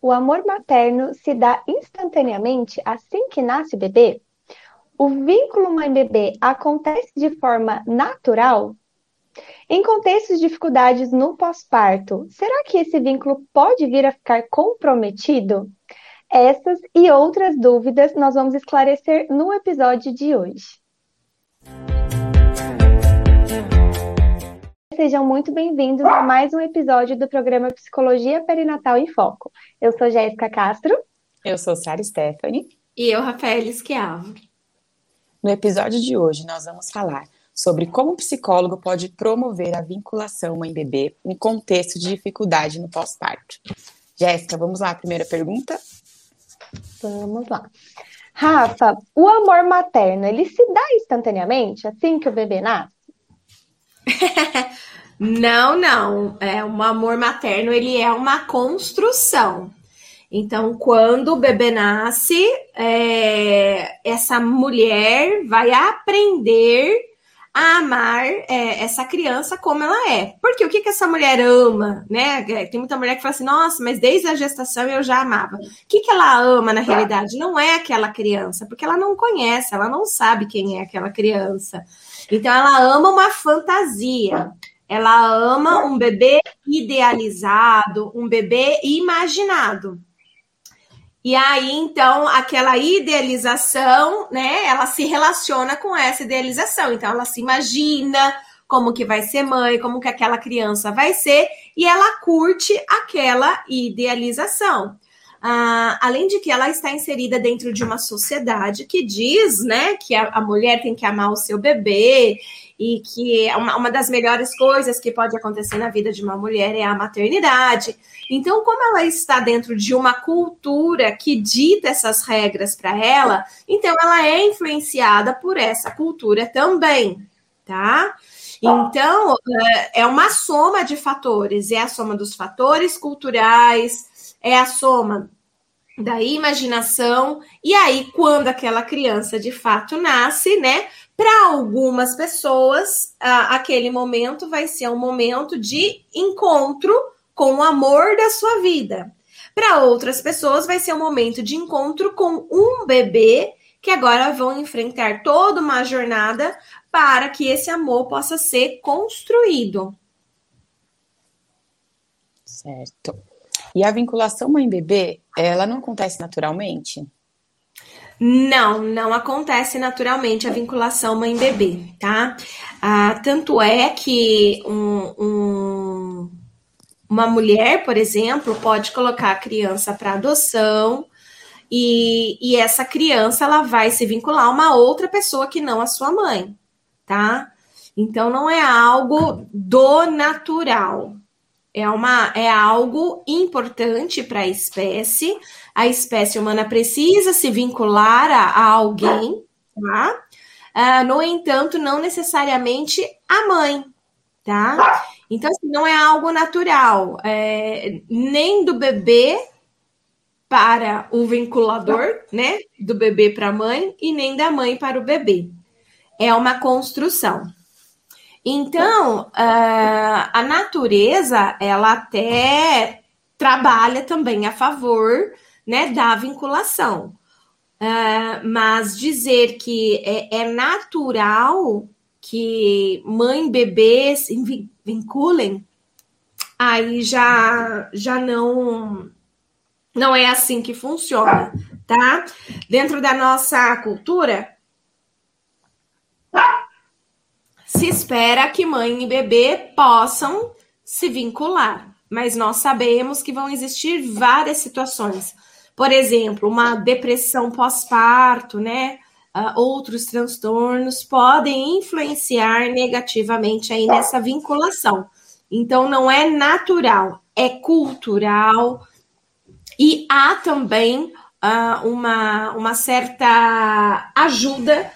o amor materno se dá instantaneamente assim que nasce o bebê? O vínculo mãe-bebê acontece de forma natural? Em contextos de dificuldades no pós-parto, será que esse vínculo pode vir a ficar comprometido? Essas e outras dúvidas nós vamos esclarecer no episódio de hoje. Sejam muito bem-vindos a mais um episódio do programa Psicologia Perinatal em Foco. Eu sou Jéssica Castro. Eu sou Sara Stephanie. E eu, Rafael Esquiavo. No episódio de hoje, nós vamos falar sobre como o psicólogo pode promover a vinculação mãe-bebê em contexto de dificuldade no pós-parto. Jéssica, vamos lá, primeira pergunta? Vamos lá. Rafa, o amor materno, ele se dá instantaneamente assim que o bebê nasce? não, não. É um amor materno, ele é uma construção. Então, quando o bebê nasce, é, essa mulher vai aprender a amar é, essa criança como ela é. Porque o que, que essa mulher ama, né? É, tem muita mulher que fala assim, nossa, mas desde a gestação eu já amava. O que, que ela ama na realidade? Não é aquela criança, porque ela não conhece, ela não sabe quem é aquela criança. Então ela ama uma fantasia. Ela ama um bebê idealizado, um bebê imaginado. E aí, então, aquela idealização, né, ela se relaciona com essa idealização. Então, ela se imagina como que vai ser mãe, como que aquela criança vai ser, e ela curte aquela idealização. Ah, além de que ela está inserida dentro de uma sociedade que diz, né, que a, a mulher tem que amar o seu bebê e que é uma, uma das melhores coisas que pode acontecer na vida de uma mulher é a maternidade. Então, como ela está dentro de uma cultura que dita essas regras para ela, então ela é influenciada por essa cultura também, tá? Então, é, é uma soma de fatores, é a soma dos fatores culturais, é a soma da imaginação, e aí, quando aquela criança de fato nasce, né? Para algumas pessoas, aquele momento vai ser um momento de encontro com o amor da sua vida. Para outras pessoas, vai ser um momento de encontro com um bebê que agora vão enfrentar toda uma jornada para que esse amor possa ser construído. Certo. E a vinculação mãe-bebê, ela não acontece naturalmente? Não, não acontece naturalmente a vinculação mãe-bebê, tá? Ah, tanto é que um, um, uma mulher, por exemplo, pode colocar a criança para adoção e, e essa criança ela vai se vincular a uma outra pessoa que não a sua mãe, tá? Então não é algo do natural, é, uma, é algo importante para a espécie. A espécie humana precisa se vincular a, a alguém, tá? Uh, no entanto, não necessariamente a mãe, tá? Então, assim, não é algo natural, é, nem do bebê para o vinculador, né? Do bebê para a mãe, e nem da mãe para o bebê. É uma construção. Então, uh, a natureza, ela até trabalha também a favor né, da vinculação. Uh, mas dizer que é, é, natural que mãe e bebê se vinculem, aí já, já não, não é assim que funciona, tá? Dentro da nossa cultura, se espera que mãe e bebê possam se vincular, mas nós sabemos que vão existir várias situações. Por exemplo, uma depressão pós-parto, né? Uh, outros transtornos podem influenciar negativamente aí nessa vinculação. Então, não é natural, é cultural e há também uh, uma, uma certa ajuda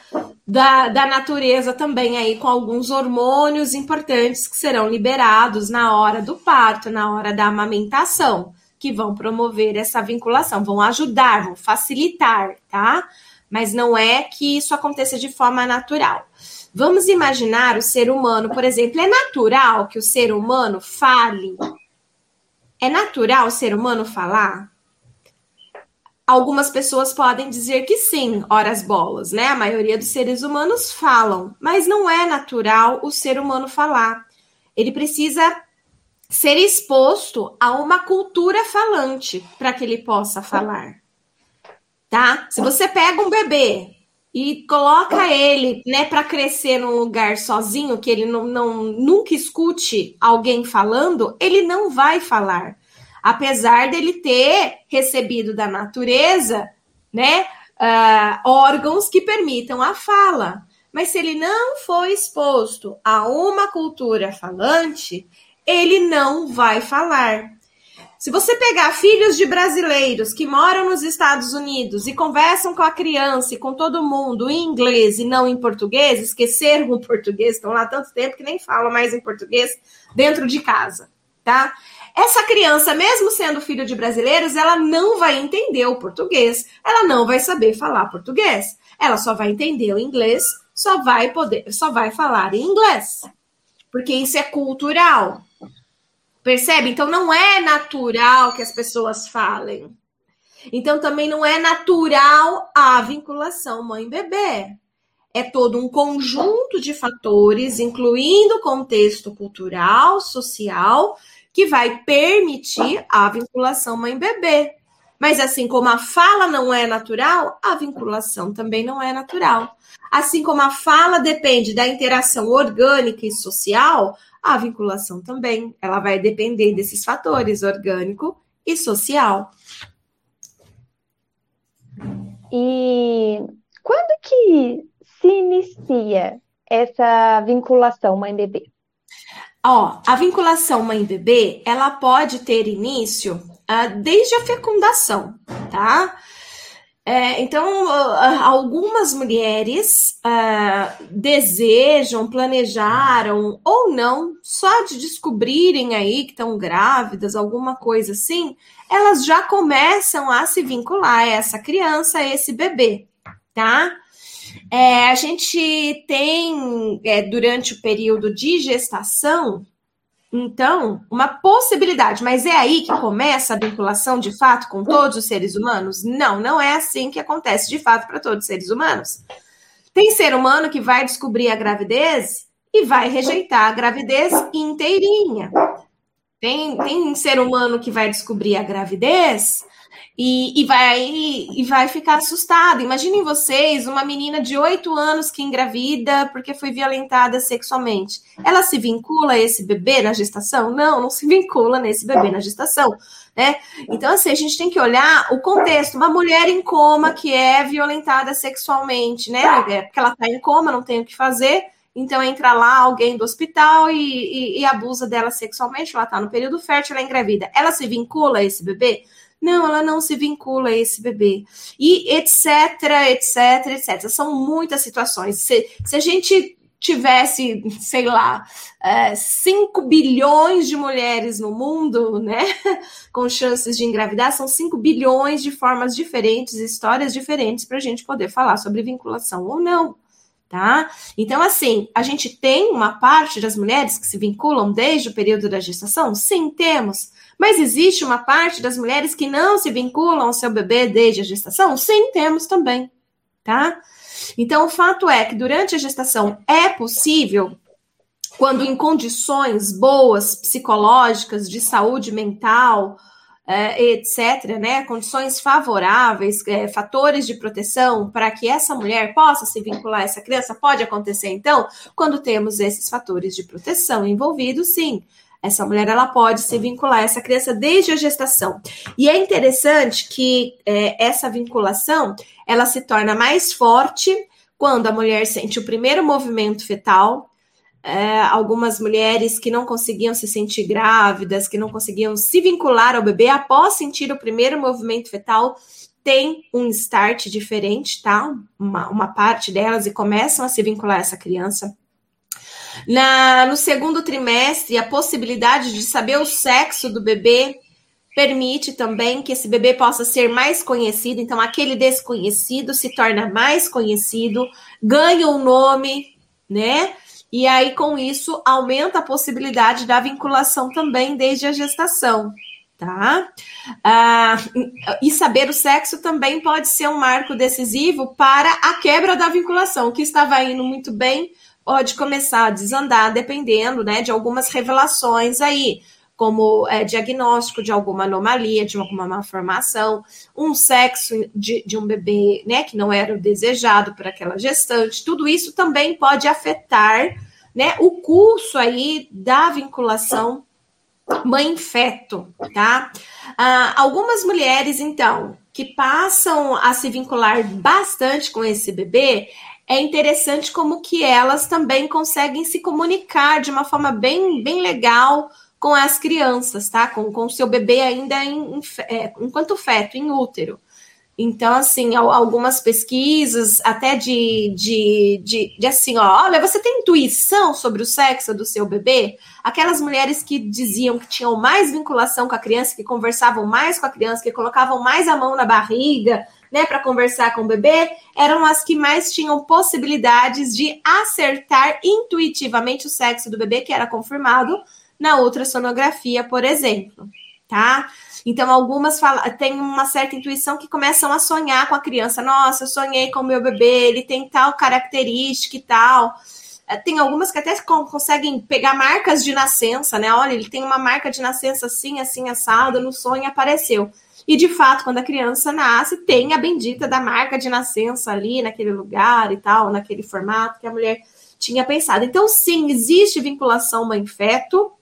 da, da natureza também aí com alguns hormônios importantes que serão liberados na hora do parto, na hora da amamentação, que vão promover essa vinculação, vão ajudar, vão facilitar, tá? Mas não é que isso aconteça de forma natural. Vamos imaginar o ser humano, por exemplo, é natural que o ser humano fale? É natural o ser humano falar? Algumas pessoas podem dizer que sim, horas bolas, né? A maioria dos seres humanos falam, mas não é natural o ser humano falar. Ele precisa ser exposto a uma cultura falante para que ele possa falar. Tá? Se você pega um bebê e coloca ele, né, para crescer num lugar sozinho que ele não, não nunca escute alguém falando, ele não vai falar apesar dele ter recebido da natureza, né, uh, órgãos que permitam a fala. Mas se ele não foi exposto a uma cultura falante, ele não vai falar. Se você pegar filhos de brasileiros que moram nos Estados Unidos e conversam com a criança e com todo mundo em inglês e não em português, esqueceram o português, estão lá tanto tempo que nem falam mais em português dentro de casa, tá? Essa criança, mesmo sendo filho de brasileiros, ela não vai entender o português, ela não vai saber falar português. Ela só vai entender o inglês, só vai poder, só vai falar em inglês. Porque isso é cultural. Percebe? Então não é natural que as pessoas falem. Então também não é natural a vinculação mãe-bebê. É todo um conjunto de fatores, incluindo contexto cultural, social, que vai permitir a vinculação mãe-bebê. Mas assim como a fala não é natural, a vinculação também não é natural. Assim como a fala depende da interação orgânica e social, a vinculação também. Ela vai depender desses fatores orgânico e social. E quando que se inicia essa vinculação mãe-bebê? Ó, a vinculação mãe-bebê, ela pode ter início uh, desde a fecundação, tá? É, então, uh, algumas mulheres uh, desejam, planejaram ou não, só de descobrirem aí que estão grávidas, alguma coisa assim, elas já começam a se vincular a essa criança, a esse bebê, tá? É, a gente tem, é, durante o período de gestação, então, uma possibilidade, mas é aí que começa a vinculação de fato com todos os seres humanos? Não, não é assim que acontece de fato para todos os seres humanos. Tem ser humano que vai descobrir a gravidez e vai rejeitar a gravidez inteirinha. Tem, tem ser humano que vai descobrir a gravidez e, e, vai, e vai ficar assustado. Imaginem vocês, uma menina de 8 anos que engravida porque foi violentada sexualmente. Ela se vincula a esse bebê na gestação? Não, não se vincula nesse bebê na gestação. Né? Então, assim, a gente tem que olhar o contexto. Uma mulher em coma que é violentada sexualmente, né? É porque ela está em coma, não tem o que fazer. Então entra lá alguém do hospital e, e, e abusa dela sexualmente, ela está no período fértil, ela é engravida. Ela se vincula a esse bebê? Não, ela não se vincula a esse bebê. E etc, etc, etc. São muitas situações. Se, se a gente tivesse, sei lá, 5 é, bilhões de mulheres no mundo, né, com chances de engravidar, são 5 bilhões de formas diferentes, histórias diferentes para a gente poder falar sobre vinculação ou não. Tá? Então, assim, a gente tem uma parte das mulheres que se vinculam desde o período da gestação? Sim, temos. Mas existe uma parte das mulheres que não se vinculam ao seu bebê desde a gestação? Sim, temos também, tá? Então, o fato é que durante a gestação é possível, quando em condições boas, psicológicas, de saúde mental, é, etc., né, condições favoráveis, é, fatores de proteção para que essa mulher possa se vincular a essa criança, pode acontecer, então, quando temos esses fatores de proteção envolvidos, sim. Essa mulher ela pode se vincular a essa criança desde a gestação. E é interessante que é, essa vinculação ela se torna mais forte quando a mulher sente o primeiro movimento fetal. É, algumas mulheres que não conseguiam se sentir grávidas, que não conseguiam se vincular ao bebê após sentir o primeiro movimento fetal, tem um start diferente, tá? Uma, uma parte delas e começam a se vincular a essa criança. Na, no segundo trimestre, a possibilidade de saber o sexo do bebê permite também que esse bebê possa ser mais conhecido. Então, aquele desconhecido se torna mais conhecido, ganha um nome, né? E aí, com isso, aumenta a possibilidade da vinculação também desde a gestação, tá? Ah, e saber o sexo também pode ser um marco decisivo para a quebra da vinculação, que estava indo muito bem, pode começar a desandar, dependendo né, de algumas revelações aí, como é, diagnóstico de alguma anomalia, de alguma malformação, um sexo de, de um bebê né, que não era o desejado por aquela gestante, tudo isso também pode afetar né, o curso aí da vinculação mãe-feto, tá? Ah, algumas mulheres, então, que passam a se vincular bastante com esse bebê, é interessante como que elas também conseguem se comunicar de uma forma bem, bem legal com as crianças, tá? Com o seu bebê ainda em, em, é, enquanto feto, em útero. Então, assim, algumas pesquisas, até de, de, de, de, assim, ó, olha, você tem intuição sobre o sexo do seu bebê? Aquelas mulheres que diziam que tinham mais vinculação com a criança, que conversavam mais com a criança, que colocavam mais a mão na barriga, né, para conversar com o bebê, eram as que mais tinham possibilidades de acertar intuitivamente o sexo do bebê, que era confirmado na ultrassonografia, por exemplo, tá? Então, algumas têm uma certa intuição que começam a sonhar com a criança. Nossa, eu sonhei com o meu bebê, ele tem tal característica e tal. É, tem algumas que até conseguem pegar marcas de nascença, né? Olha, ele tem uma marca de nascença assim, assim, assada, no sonho apareceu. E de fato, quando a criança nasce, tem a bendita da marca de nascença ali, naquele lugar e tal, naquele formato que a mulher tinha pensado. Então, sim, existe vinculação mãe-feto,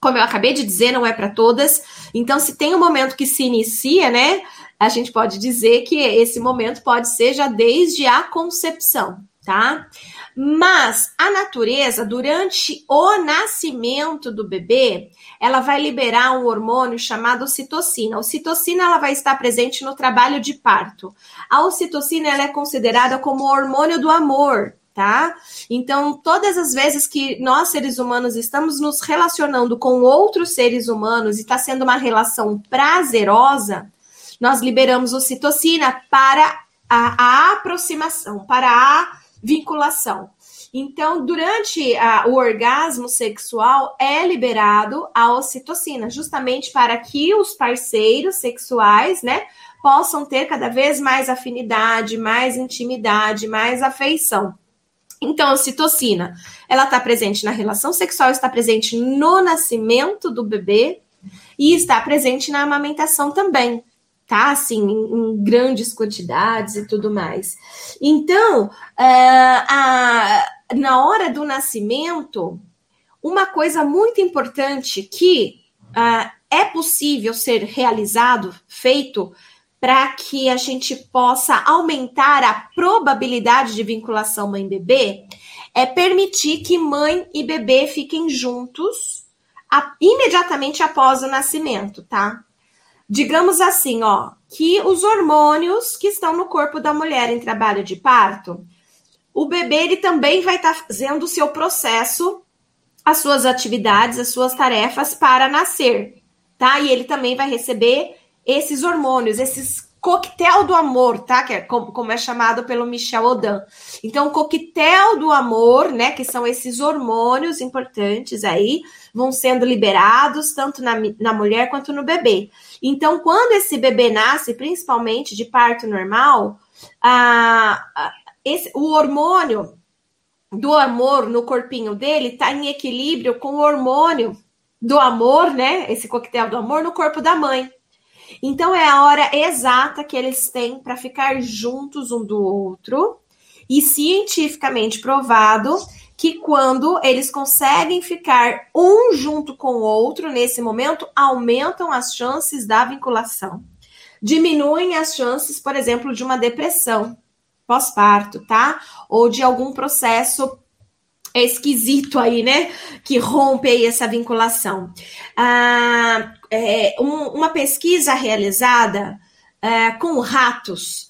como eu acabei de dizer, não é para todas. Então, se tem um momento que se inicia, né, a gente pode dizer que esse momento pode ser já desde a concepção, tá? Mas a natureza, durante o nascimento do bebê, ela vai liberar um hormônio chamado ocitocina. A ocitocina ela vai estar presente no trabalho de parto. A ocitocina ela é considerada como o hormônio do amor, tá? Então, todas as vezes que nós, seres humanos, estamos nos relacionando com outros seres humanos e está sendo uma relação prazerosa, nós liberamos ocitocina para a, a aproximação, para a vinculação. Então, durante a, o orgasmo sexual, é liberado a ocitocina, justamente para que os parceiros sexuais, né, possam ter cada vez mais afinidade, mais intimidade, mais afeição. Então, a ocitocina, ela está presente na relação sexual, está presente no nascimento do bebê e está presente na amamentação também, tá? Assim, em, grandes quantidades e tudo mais. Então, é, a, na hora do nascimento, uma coisa muito importante que uh, é possível ser realizado, feito, para que a gente possa aumentar a probabilidade de vinculação mãe-bebê é permitir que mãe e bebê fiquem juntos a, imediatamente após o nascimento, tá? Digamos assim, ó, que os hormônios que estão no corpo da mulher em trabalho de parto, o bebê ele também vai estar tá fazendo o seu processo, as suas atividades, as suas tarefas para nascer, tá? E ele também vai receber esses hormônios, esses coquetel do amor, tá? Que é como, como, é chamado pelo Michel Odan. Então, coquetel do amor, né? Que são esses hormônios importantes aí, vão sendo liberados tanto na, na mulher quanto no bebê. Então, quando esse bebê nasce, principalmente de parto normal, a, esse, o hormônio do amor no corpinho dele tá em equilíbrio com o hormônio do amor, né? Esse coquetel do amor no corpo da mãe. Então é a hora exata que eles têm para ficar juntos um do outro e cientificamente provado que quando eles conseguem ficar um junto com o outro nesse momento, aumentam as chances da vinculação. Diminuem as chances, por exemplo, de uma depressão pós-parto, tá? Ou de algum processo esquisito aí, né? Que rompe aí essa vinculação. Ah, é, um, uma pesquisa realizada é, com ratos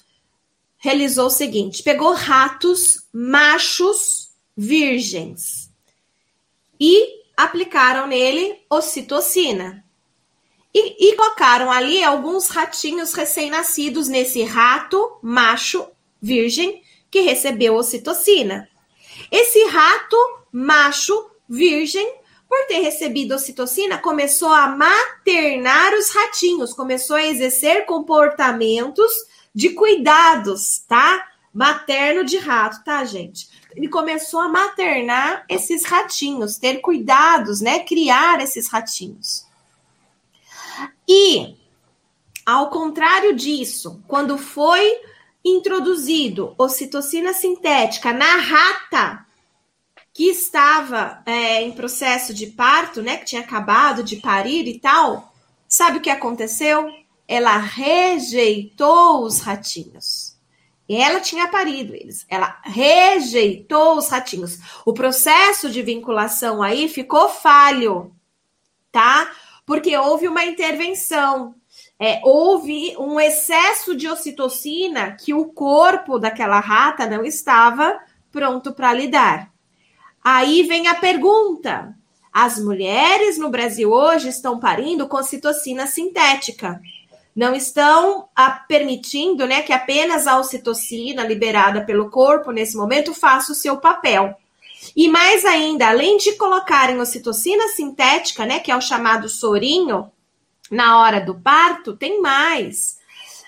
realizou o seguinte: pegou ratos machos virgens e aplicaram nele ocitocina. E, e colocaram ali alguns ratinhos recém-nascidos nesse rato macho virgem que recebeu ocitocina. Esse rato macho virgem por ter recebido ocitocina, começou a maternar os ratinhos, começou a exercer comportamentos de cuidados, tá? Materno de rato, tá, gente? Ele começou a maternar esses ratinhos, ter cuidados, né? Criar esses ratinhos. E, ao contrário disso, quando foi introduzido ocitocina sintética na rata que estava é, em processo de parto, né, que tinha acabado de parir e tal, sabe o que aconteceu? Ela rejeitou os ratinhos. Ela tinha parido eles. Ela rejeitou os ratinhos. O processo de vinculação aí ficou falho, tá? Porque houve uma intervenção. É, houve um excesso de ocitocina que o corpo daquela rata não estava pronto para lidar. Aí vem a pergunta: as mulheres no Brasil hoje estão parindo com citocina sintética. Não estão a, permitindo né, que apenas a ocitocina liberada pelo corpo nesse momento faça o seu papel. E mais ainda, além de colocarem ocitocina sintética, né, que é o chamado sorinho, na hora do parto, tem mais.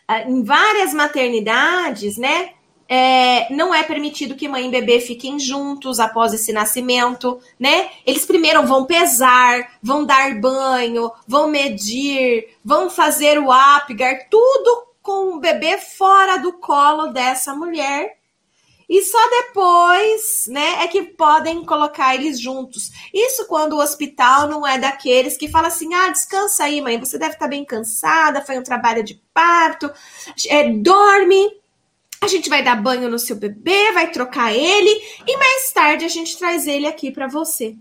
Ah, em várias maternidades, né, é, não é permitido que mãe e bebê fiquem juntos após esse nascimento, né? Eles primeiro vão pesar, vão dar banho, vão medir, vão fazer o apgar, tudo com o bebê fora do colo dessa mulher. E só depois, né, é que podem colocar eles juntos. Isso quando o hospital não é daqueles que fala assim: ah, descansa aí, mãe, você deve estar bem cansada, foi um trabalho de parto, é, dorme a gente vai dar banho no seu bebê, vai trocar ele e mais tarde a gente traz ele aqui para você.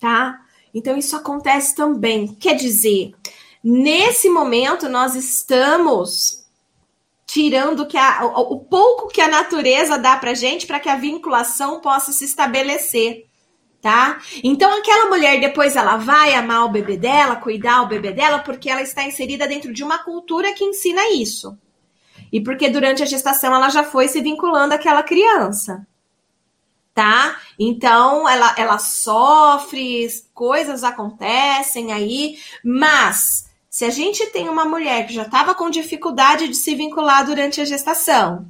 Tá? Então isso acontece também. Quer dizer, nesse momento nós estamos tirando que a, o, o pouco que a natureza dá pra gente para que a vinculação possa se estabelecer tá? Então aquela mulher depois ela vai amar o bebê dela, cuidar o bebê dela, porque ela está inserida dentro de uma cultura que ensina isso e porque durante a gestação ela já foi se vinculando àquela criança. Tá? Então ela, ela sofre, coisas acontecem aí, mas se a gente tem uma mulher que já estava com dificuldade de se vincular durante a gestação,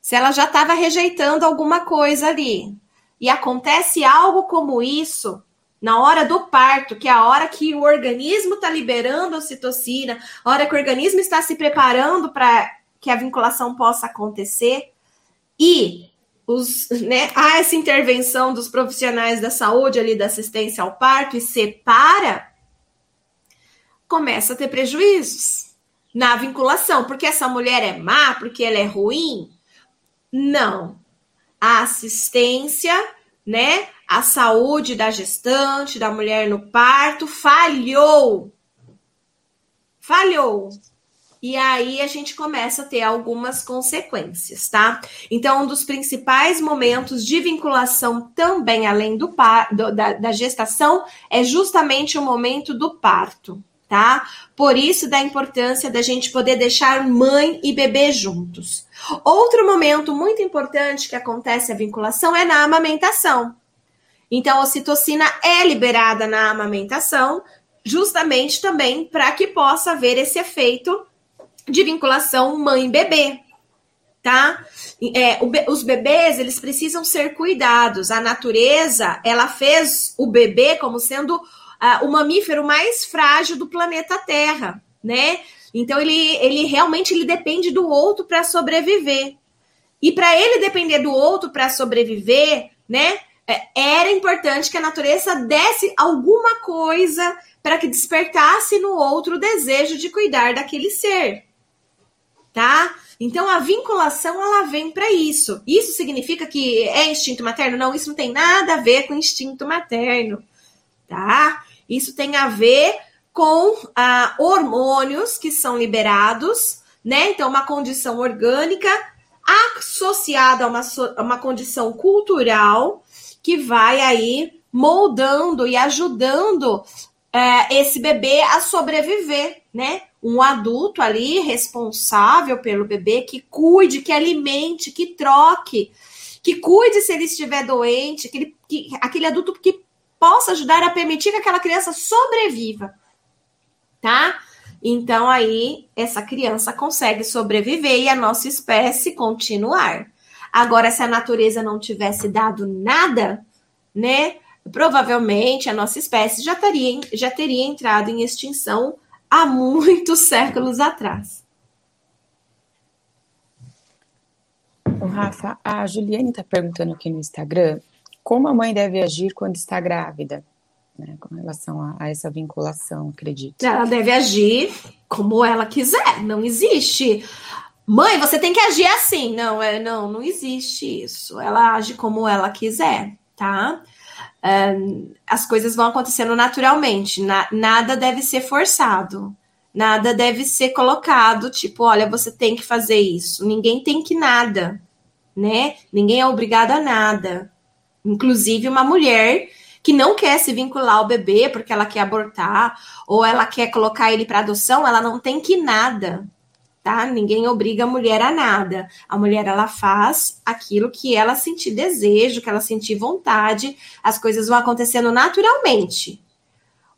se ela já estava rejeitando alguma coisa ali, e acontece algo como isso, na hora do parto, que é a hora que o organismo está liberando a ocitocina, a hora que o organismo está se preparando para que a vinculação possa acontecer e os, né, há essa intervenção dos profissionais da saúde ali da assistência ao parto e separa, começa a ter prejuízos na vinculação, porque essa mulher é má, porque ela é ruim. Não. A assistência, né, a saúde da gestante, da mulher no parto falhou. Falhou. E aí a gente começa a ter algumas consequências, tá? Então, um dos principais momentos de vinculação também, além do, par, do da, da gestação, é justamente o momento do parto, tá? Por isso da importância da gente poder deixar mãe e bebê juntos. Outro momento muito importante que acontece a vinculação é na amamentação. Então, a ocitocina é liberada na amamentação, justamente também para que possa haver esse efeito de vinculação mãe-bebê, tá? É, os bebês, eles precisam ser cuidados. A natureza, ela fez o bebê como sendo uh, o mamífero mais frágil do planeta Terra, né? Então, ele, ele realmente ele depende do outro para sobreviver. E para ele depender do outro para sobreviver, né? É, era importante que a natureza desse alguma coisa para que despertasse no outro o desejo de cuidar daquele ser tá? Então a vinculação ela vem para isso. Isso significa que é instinto materno? Não, isso não tem nada a ver com instinto materno, tá? Isso tem a ver com ah, hormônios que são liberados, né? Então, uma condição orgânica associada a uma, a uma condição cultural que vai aí moldando e ajudando é, esse bebê a sobreviver, né? Um adulto ali responsável pelo bebê que cuide, que alimente, que troque, que cuide se ele estiver doente, aquele, que, aquele adulto que possa ajudar a permitir que aquela criança sobreviva, tá? Então aí essa criança consegue sobreviver e a nossa espécie continuar. Agora, se a natureza não tivesse dado nada, né? Provavelmente a nossa espécie já teria, já teria entrado em extinção há muitos séculos atrás. O Rafa, a Juliane está perguntando aqui no Instagram como a mãe deve agir quando está grávida, né, com relação a, a, essa vinculação, acredito. Ela deve agir como ela quiser, não existe. Mãe, você tem que agir assim. Não, é, não, não existe isso. Ela age como ela quiser, tá? As coisas vão acontecendo naturalmente, na, nada deve ser forçado. Nada deve ser colocado, tipo, olha, você tem que fazer isso. Ninguém tem que nada, né? Ninguém é obrigado a nada. Inclusive uma mulher que não quer se vincular ao bebê porque ela quer abortar ou ela quer colocar ele para adoção, ela não tem que nada, tá? Ninguém obriga a mulher a nada. A mulher ela faz aquilo que ela sentir desejo, que ela sentir vontade, as coisas vão acontecendo naturalmente.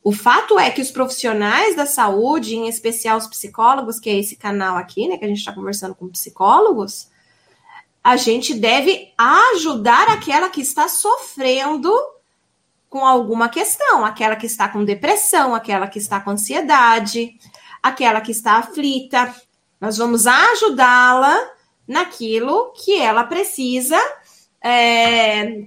O fato é que os profissionais da saúde, em especial os psicólogos, que é esse canal aqui, né, que a gente está conversando com psicólogos, a gente deve ajudar aquela que está sofrendo com alguma questão, aquela que está com depressão, aquela que está com ansiedade, aquela que está aflita. Nós vamos ajudá-la naquilo que ela precisa é,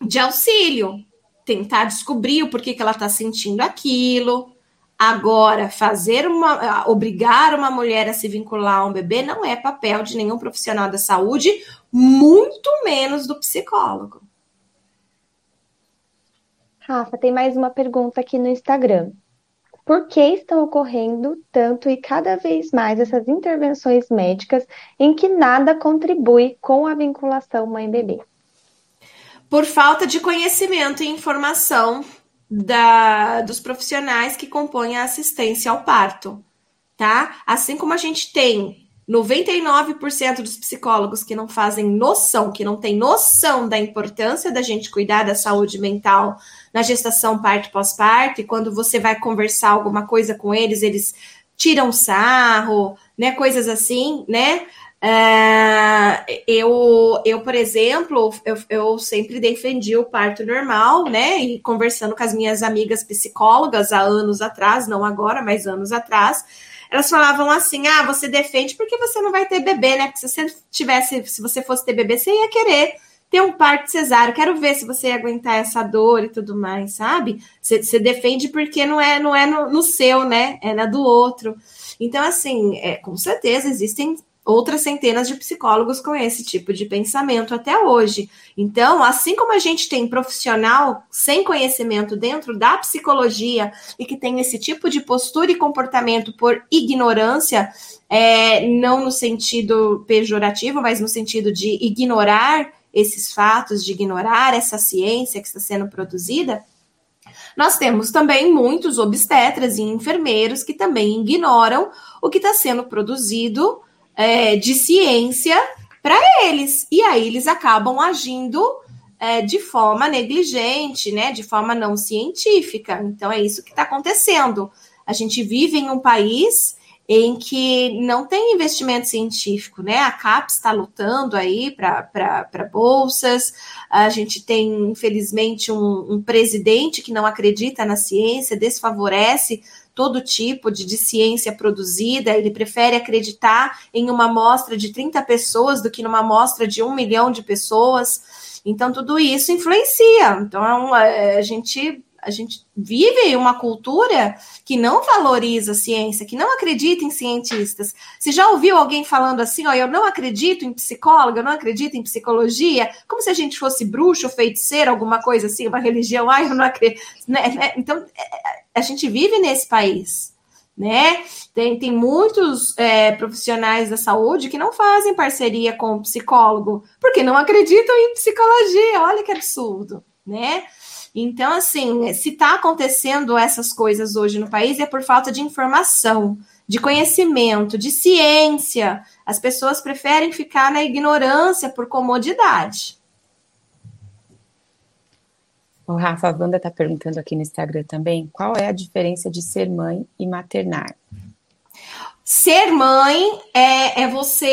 de auxílio tentar descobrir o porquê que ela está sentindo aquilo. Agora, fazer uma. obrigar uma mulher a se vincular a um bebê não é papel de nenhum profissional da saúde, muito menos do psicólogo. Rafa, tem mais uma pergunta aqui no Instagram. Por que estão ocorrendo tanto e cada vez mais essas intervenções médicas em que nada contribui com a vinculação mãe-bebê? por falta de conhecimento e informação da, dos profissionais que compõem a assistência ao parto, tá? Assim como a gente tem 99% dos psicólogos que não fazem noção, que não têm noção da importância da gente cuidar da saúde mental na gestação, parto, pós-parto, e quando você vai conversar alguma coisa com eles, eles tiram sarro, né? Coisas assim, né? É, eu, eu, por exemplo, eu, eu, sempre defendi o parto normal, né? E conversando com as minhas amigas psicólogas há anos atrás, não agora, mas anos atrás, elas falavam assim: ah, você defende porque você não vai ter bebê, né? Porque se você tivesse, se você fosse ter bebê, você ia querer ter um parto cesáreo. Quero ver se você ia aguentar essa dor e tudo mais, sabe? Você, defende porque não é, não é no, no seu, né? É na do outro. Então, assim, é, com certeza existem outras centenas de psicólogos com esse tipo de pensamento até hoje. Então, assim como a gente tem profissional sem conhecimento dentro da psicologia e que tem esse tipo de postura e comportamento por ignorância, é, não no sentido pejorativo, mas no sentido de ignorar esses fatos, de ignorar essa ciência que está sendo produzida, nós temos também muitos obstetras e enfermeiros que também ignoram o que está sendo produzido é, de ciência para eles. E aí eles acabam agindo é, de forma negligente, né? De forma não científica. Então é isso que está acontecendo. A gente vive em um país em que não tem investimento científico, né? A CAPES está lutando aí para bolsas, a gente tem, infelizmente, um, um, presidente que não acredita na ciência, desfavorece todo tipo de, de ciência produzida, ele prefere acreditar em uma amostra de 30 pessoas do que numa amostra de um milhão de pessoas. Então, tudo isso influencia. Então, é, a gente a gente vive uma cultura que não valoriza a ciência, que não acredita em cientistas. Você já ouviu alguém falando assim, ó, eu não acredito em psicóloga, eu não acredito em psicologia, como se a gente fosse bruxo, feiticeiro, alguma coisa assim, uma religião, ai, eu não acredito. Né, né? Então, é, a gente vive nesse país. Né? Tem, tem muitos é, profissionais da saúde que não fazem parceria com o psicólogo, porque não acreditam em psicologia. Olha que absurdo, né? Então, assim, se está acontecendo essas coisas hoje no país é por falta de informação, de conhecimento, de ciência. As pessoas preferem ficar na ignorância por comodidade. O Rafa, Wanda está perguntando aqui no Instagram também, qual é a diferença de ser mãe e maternar? Ser mãe é, é você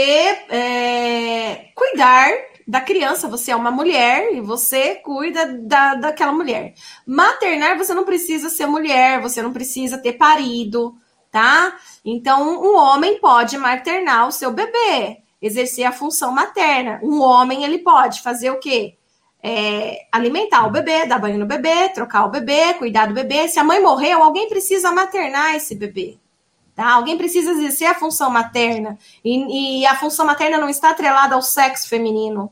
é, cuidar da criança, você é uma mulher e você cuida da, daquela mulher. Maternar, você não precisa ser mulher, você não precisa ter parido, tá? Então, um homem pode maternar o seu bebê, exercer a função materna. Um homem, ele pode fazer o quê? É, alimentar o bebê, dar banho no bebê, trocar o bebê, cuidar do bebê. Se a mãe morreu, alguém precisa maternar esse bebê. Tá? Alguém precisa exercer a função materna e, e, a função materna não está atrelada ao sexo feminino,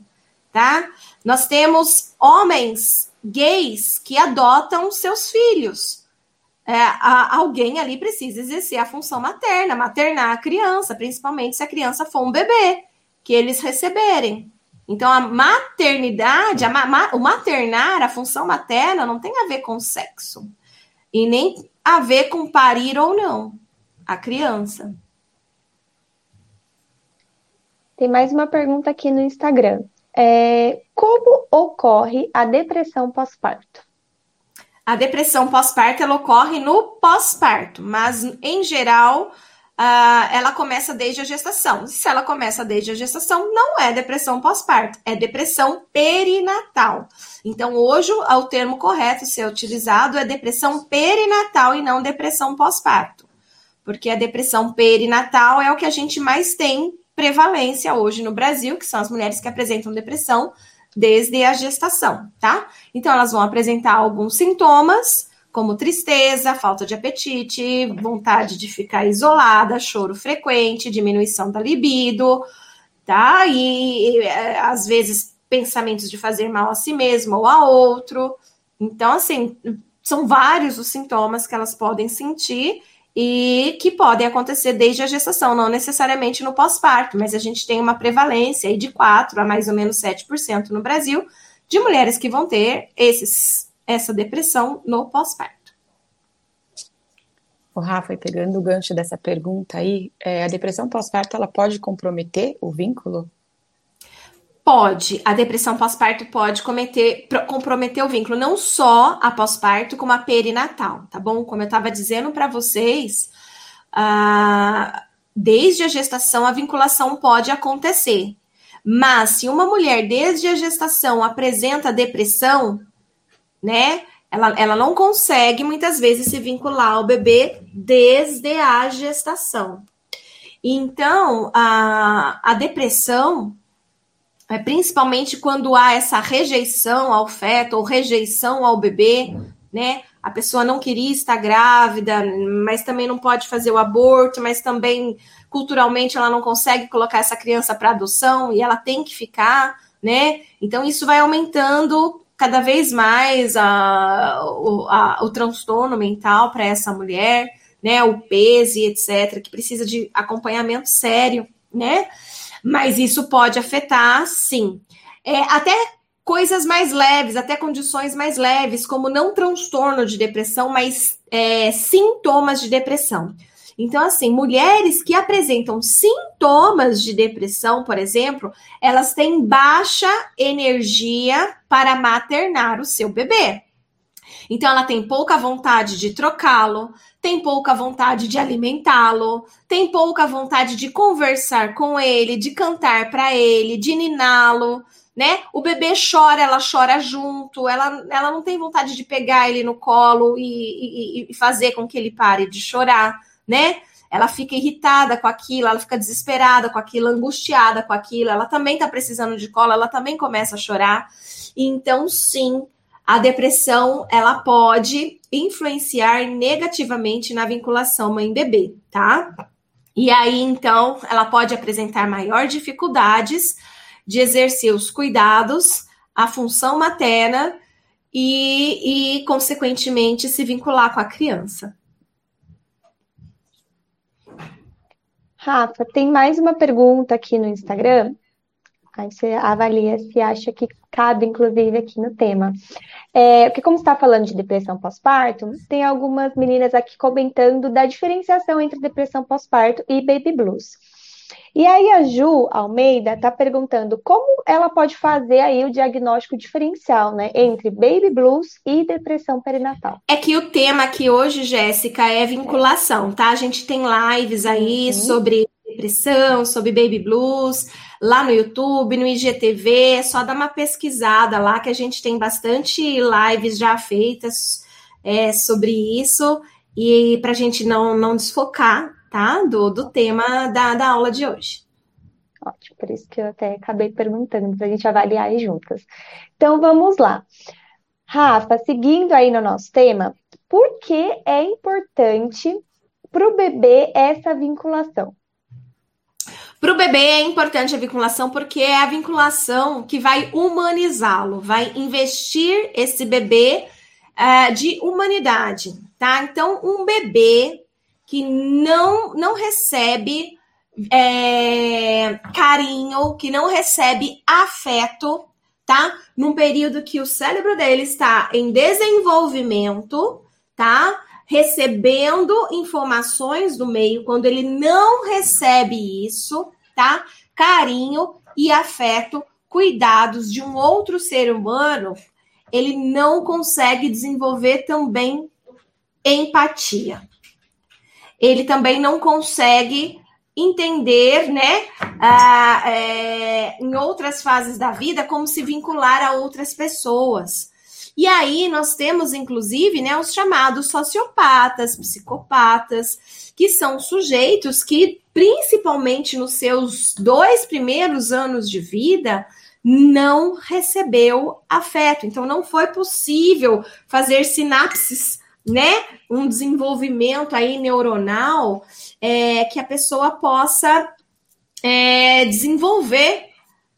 tá? Nós temos homens gays que adotam seus filhos. É, a, alguém ali precisa exercer a função materna, maternar a criança, principalmente se a criança for um bebê que eles receberem. Então, a maternidade, a ma, o maternar, a função materna, não tem a ver com sexo. E nem a ver com parir ou não a criança. Tem mais uma pergunta aqui no Instagram. É, como ocorre a depressão pós-parto? A depressão pós-parto ela ocorre no pós-parto, mas em geral uh, ela começa desde a gestação. Se ela começa desde a gestação, não é depressão pós-parto, é depressão perinatal. Então, hoje, o termo correto ser utilizado é depressão perinatal e não depressão pós-parto porque a depressão perinatal é o que a gente mais tem prevalência hoje no Brasil, que são as mulheres que apresentam depressão desde a gestação, tá? Então elas vão apresentar alguns sintomas, como tristeza, falta de apetite, vontade de ficar isolada, choro frequente, diminuição da libido, tá? E, e às vezes pensamentos de fazer mal a si mesma ou a outro. Então, assim, são vários os sintomas que elas podem sentir e que podem acontecer desde a gestação, não necessariamente no pós-parto, mas a gente tem uma prevalência de 4 a mais ou menos 7% no Brasil de mulheres que vão ter esses, essa depressão no pós-parto. O Rafa, pegando o gancho dessa pergunta aí, é, a depressão pós-parto ela pode comprometer o vínculo? Pode, a depressão pós-parto pode cometer, comprometer o vínculo, não só a pós-parto, como a perinatal, tá bom? Como eu estava dizendo para vocês, uh, desde a gestação a vinculação pode acontecer. Mas se uma mulher desde a gestação apresenta depressão, né? Ela, ela não consegue muitas vezes se vincular ao bebê desde a gestação. Então, a, a depressão é, principalmente quando há essa rejeição ao feto ou rejeição ao bebê, né? A pessoa não queria estar grávida, mas também não pode fazer o aborto, mas também culturalmente ela não consegue colocar essa criança para adoção e ela tem que ficar, né? Então isso vai aumentando cada vez mais a, a, o transtorno mental para essa mulher, né? O peso, etc., que precisa de acompanhamento sério, né? Mas isso pode afetar, sim. É, até coisas mais leves, até condições mais leves, como não transtorno de depressão, mas é, sintomas de depressão. Então, assim, mulheres que apresentam sintomas de depressão, por exemplo, elas têm baixa energia para maternar o seu bebê. Então, ela tem pouca vontade de trocá-lo, tem pouca vontade de alimentá-lo, tem pouca vontade de conversar com ele, de cantar para ele, de niná-lo, né? O bebê chora, ela chora junto, ela, ela não tem vontade de pegar ele no colo e, e, e fazer com que ele pare de chorar, né? Ela fica irritada com aquilo, ela fica desesperada com aquilo, angustiada com aquilo, ela também tá precisando de colo, ela também começa a chorar. Então, sim, a depressão ela pode influenciar negativamente na vinculação mãe-bebê, tá? E aí, então, ela pode apresentar maior dificuldades de exercer os cuidados, a função materna e, e, consequentemente, se vincular com a criança. Rafa, tem mais uma pergunta aqui no Instagram Aí você avalia se acha que cabe, inclusive, aqui no tema. É, porque, como você está falando de depressão pós-parto, tem algumas meninas aqui comentando da diferenciação entre depressão pós-parto e baby blues. E aí a Ju Almeida está perguntando como ela pode fazer aí o diagnóstico diferencial, né, entre baby blues e depressão perinatal. É que o tema aqui hoje, Jéssica, é vinculação, tá? A gente tem lives aí uhum. sobre depressão, sobre baby blues, lá no YouTube, no IGTV, é só dar uma pesquisada lá que a gente tem bastante lives já feitas é, sobre isso e para a gente não, não desfocar tá? Do, do tema da, da aula de hoje. Ótimo, por isso que eu até acabei perguntando para a gente avaliar aí juntas. Então vamos lá. Rafa, seguindo aí no nosso tema, por que é importante para o bebê essa vinculação? Para o bebê é importante a vinculação porque é a vinculação que vai humanizá-lo, vai investir esse bebê uh, de humanidade, tá? Então, um bebê que não, não recebe é, carinho, que não recebe afeto, tá? Num período que o cérebro dele está em desenvolvimento, tá? Recebendo informações do meio, quando ele não recebe isso, tá? Carinho e afeto, cuidados de um outro ser humano, ele não consegue desenvolver também empatia ele também não consegue entender, né, ah, é, em outras fases da vida, como se vincular a outras pessoas. E aí nós temos, inclusive, né, os chamados sociopatas, psicopatas, que são sujeitos que, principalmente nos seus dois primeiros anos de vida, não recebeu afeto. Então, não foi possível fazer sinapses né, um desenvolvimento aí neuronal é, que a pessoa possa é, desenvolver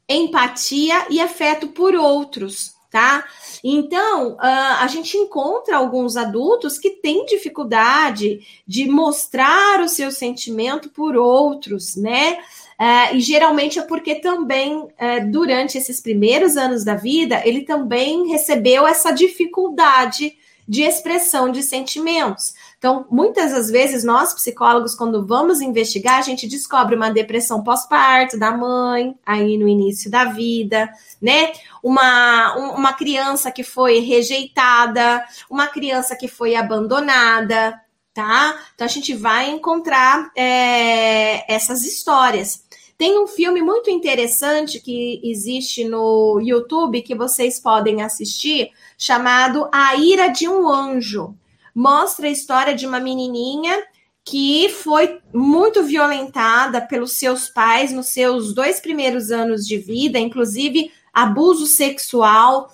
empatia e afeto por outros, tá? Então, uh, a gente encontra alguns adultos que têm dificuldade de mostrar o seu sentimento por outros, né? Uh, e geralmente é porque também, uh, durante esses primeiros anos da vida, ele também recebeu essa dificuldade de expressão de sentimentos. Então, muitas das vezes, nós psicólogos, quando vamos investigar, a gente descobre uma depressão pós-parto da mãe, aí no início da vida, né? Uma, uma criança que foi rejeitada, uma criança que foi abandonada, tá? Então, a gente vai encontrar é, essas histórias. Tem um filme muito interessante que existe no YouTube que vocês podem assistir, chamado A Ira de um Anjo. Mostra a história de uma menininha que foi muito violentada pelos seus pais nos seus dois primeiros anos de vida, inclusive abuso sexual,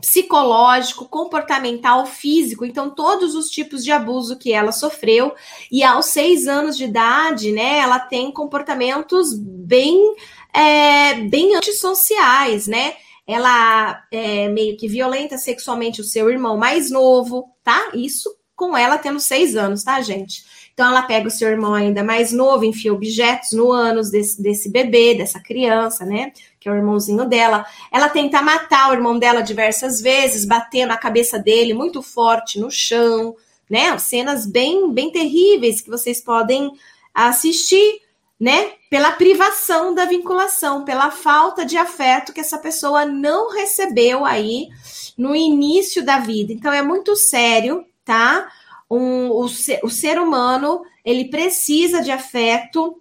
psicológico, comportamental, físico, então todos os tipos de abuso que ela sofreu. E aos seis anos de idade, né, ela tem comportamentos bem, é, bem antissociais, né? Ela é meio que violenta sexualmente o seu irmão mais novo, tá? Isso com ela tendo seis anos, tá, gente? Então ela pega o seu irmão ainda mais novo, enfia objetos no ânus desse, desse bebê, dessa criança, né? Que é o irmãozinho dela. Ela tenta matar o irmão dela diversas vezes, batendo a cabeça dele muito forte no chão, né? Cenas bem, bem terríveis que vocês podem assistir né? Pela privação da vinculação, pela falta de afeto que essa pessoa não recebeu aí no início da vida. Então é muito sério, tá? Um, o, ser, o ser humano ele precisa de afeto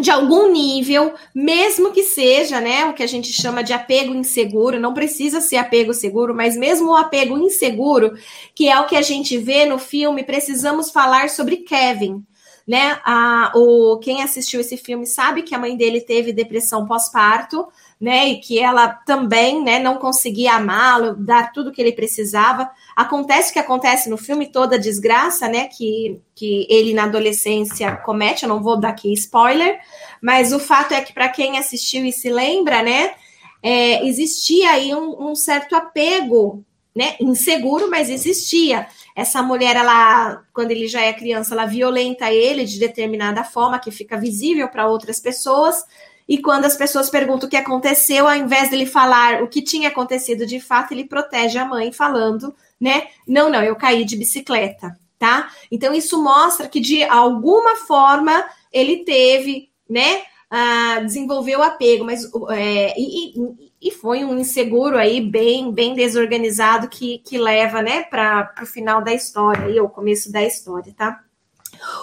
de algum nível, mesmo que seja, né, o que a gente chama de apego inseguro, não precisa ser apego seguro, mas mesmo o apego inseguro, que é o que a gente vê no filme, precisamos falar sobre Kevin né? A, o, quem assistiu esse filme sabe que a mãe dele teve depressão pós-parto, né? E que ela também, né, não conseguia amá-lo, dar tudo que ele precisava. Acontece o que acontece no filme, toda a desgraça, né? Que, que ele na adolescência comete. Eu não vou dar aqui spoiler, mas o fato é que para quem assistiu e se lembra, né? É, existia aí um, um certo apego né, inseguro, mas existia. Essa mulher, ela, quando ele já é criança, ela violenta ele de determinada forma que fica visível para outras pessoas. E quando as pessoas perguntam o que aconteceu, ao invés dele falar o que tinha acontecido de fato, ele protege a mãe falando, né? Não, não, eu caí de bicicleta, tá? Então isso mostra que de alguma forma ele teve, né, a desenvolver o apego, mas é, e, e, foi um inseguro aí bem bem desorganizado que, que leva, né, para o final da história e o começo da história, tá?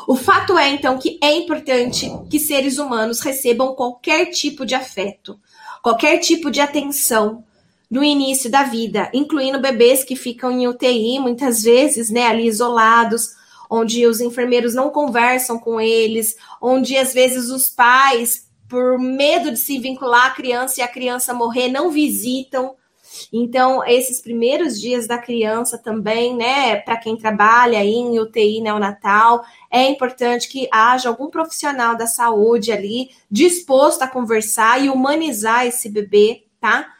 O fato é, então, que é importante que seres humanos recebam qualquer tipo de afeto, qualquer tipo de atenção no início da vida, incluindo bebês que ficam em UTI, muitas vezes, né, ali isolados, onde os enfermeiros não conversam com eles, onde às vezes os pais, por medo de se vincular à criança e a criança morrer, não visitam. Então, esses primeiros dias da criança também, né, para quem trabalha em UTI neonatal, é importante que haja algum profissional da saúde ali disposto a conversar e humanizar esse bebê, tá?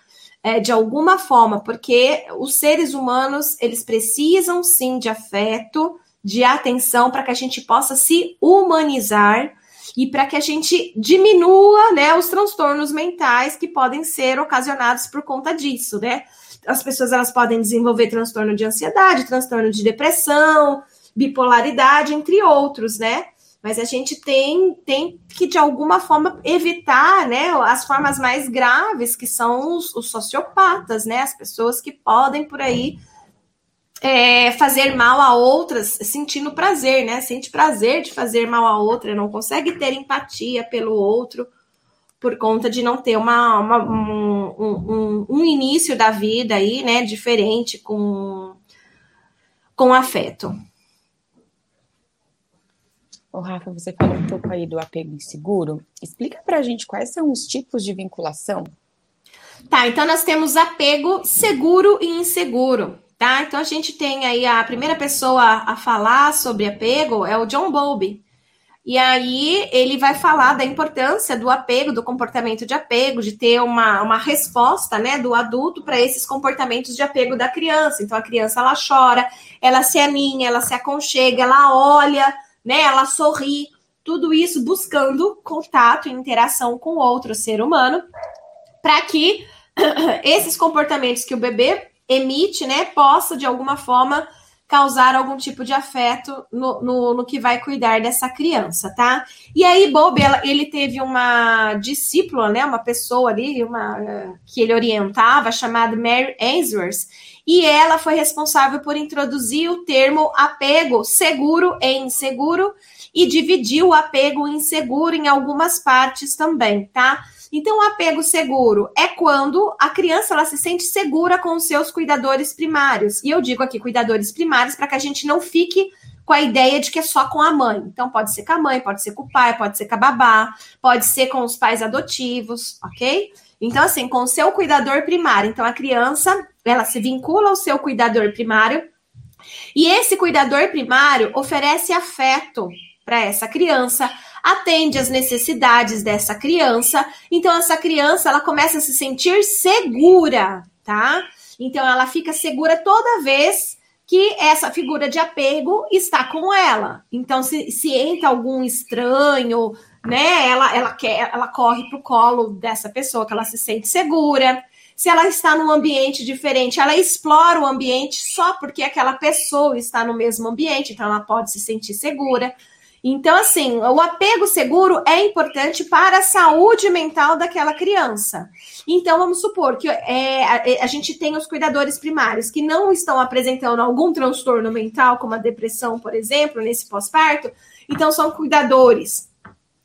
É, de alguma forma, porque os seres humanos, eles precisam sim de afeto, de atenção para que a gente possa se humanizar e para que a gente diminua, né, os transtornos mentais que podem ser ocasionados por conta disso, né? As pessoas elas podem desenvolver transtorno de ansiedade, transtorno de depressão, bipolaridade, entre outros, né? Mas a gente tem, tem que, de alguma forma, evitar né, as formas mais graves, que são os, os sociopatas, né? As pessoas que podem por aí é, fazer mal a outras sentindo prazer, né? Sente prazer de fazer mal a outra, não consegue ter empatia pelo outro por conta de não ter uma, uma um, um, um, início da vida aí, né? Diferente com, com afeto. Ô, Rafa, você falou um pouco aí do apego inseguro. Explica pra gente quais são os tipos de vinculação. Tá, então nós temos apego seguro e inseguro tá? Então a gente tem aí a primeira pessoa a falar sobre apego é o John Bowlby. E aí ele vai falar da importância do apego, do comportamento de apego, de ter uma, uma resposta, né, do adulto para esses comportamentos de apego da criança. Então a criança ela chora, ela se aninha, ela se aconchega, ela olha, né, ela sorri, tudo isso buscando contato e interação com outro ser humano, para que esses comportamentos que o bebê emite, né, possa de alguma forma causar algum tipo de afeto no, no, no, que vai cuidar dessa criança, tá? E aí, Bob, ela, ele teve uma discípula, né, uma pessoa ali, uma que ele orientava, chamada Mary Ainsworth, e ela foi responsável por introduzir o termo apego seguro e inseguro e dividiu o apego inseguro em algumas partes também, tá? Então, o apego seguro é quando a criança ela se sente segura com os seus cuidadores primários. E eu digo aqui cuidadores primários para que a gente não fique com a ideia de que é só com a mãe. Então, pode ser com a mãe, pode ser com o pai, pode ser com a babá, pode ser com os pais adotivos, ok? Então, assim, com o seu cuidador primário. Então, a criança, ela se vincula ao seu cuidador primário. E esse cuidador primário oferece afeto para essa criança, atende às necessidades dessa criança. Então essa criança ela começa a se sentir segura, tá? Então ela fica segura toda vez que essa figura de apego está com ela. Então se, se entra algum estranho, né? Ela ela quer, ela corre pro colo dessa pessoa que ela se sente segura. Se ela está num ambiente diferente, ela explora o ambiente só porque aquela pessoa está no mesmo ambiente, então ela pode se sentir segura. Então, assim, o apego seguro é importante para a saúde mental daquela criança. Então, vamos supor que é, a, a, gente tem os cuidadores primários que não estão apresentando algum transtorno mental, como a depressão, por exemplo, nesse pós-parto. Então, são cuidadores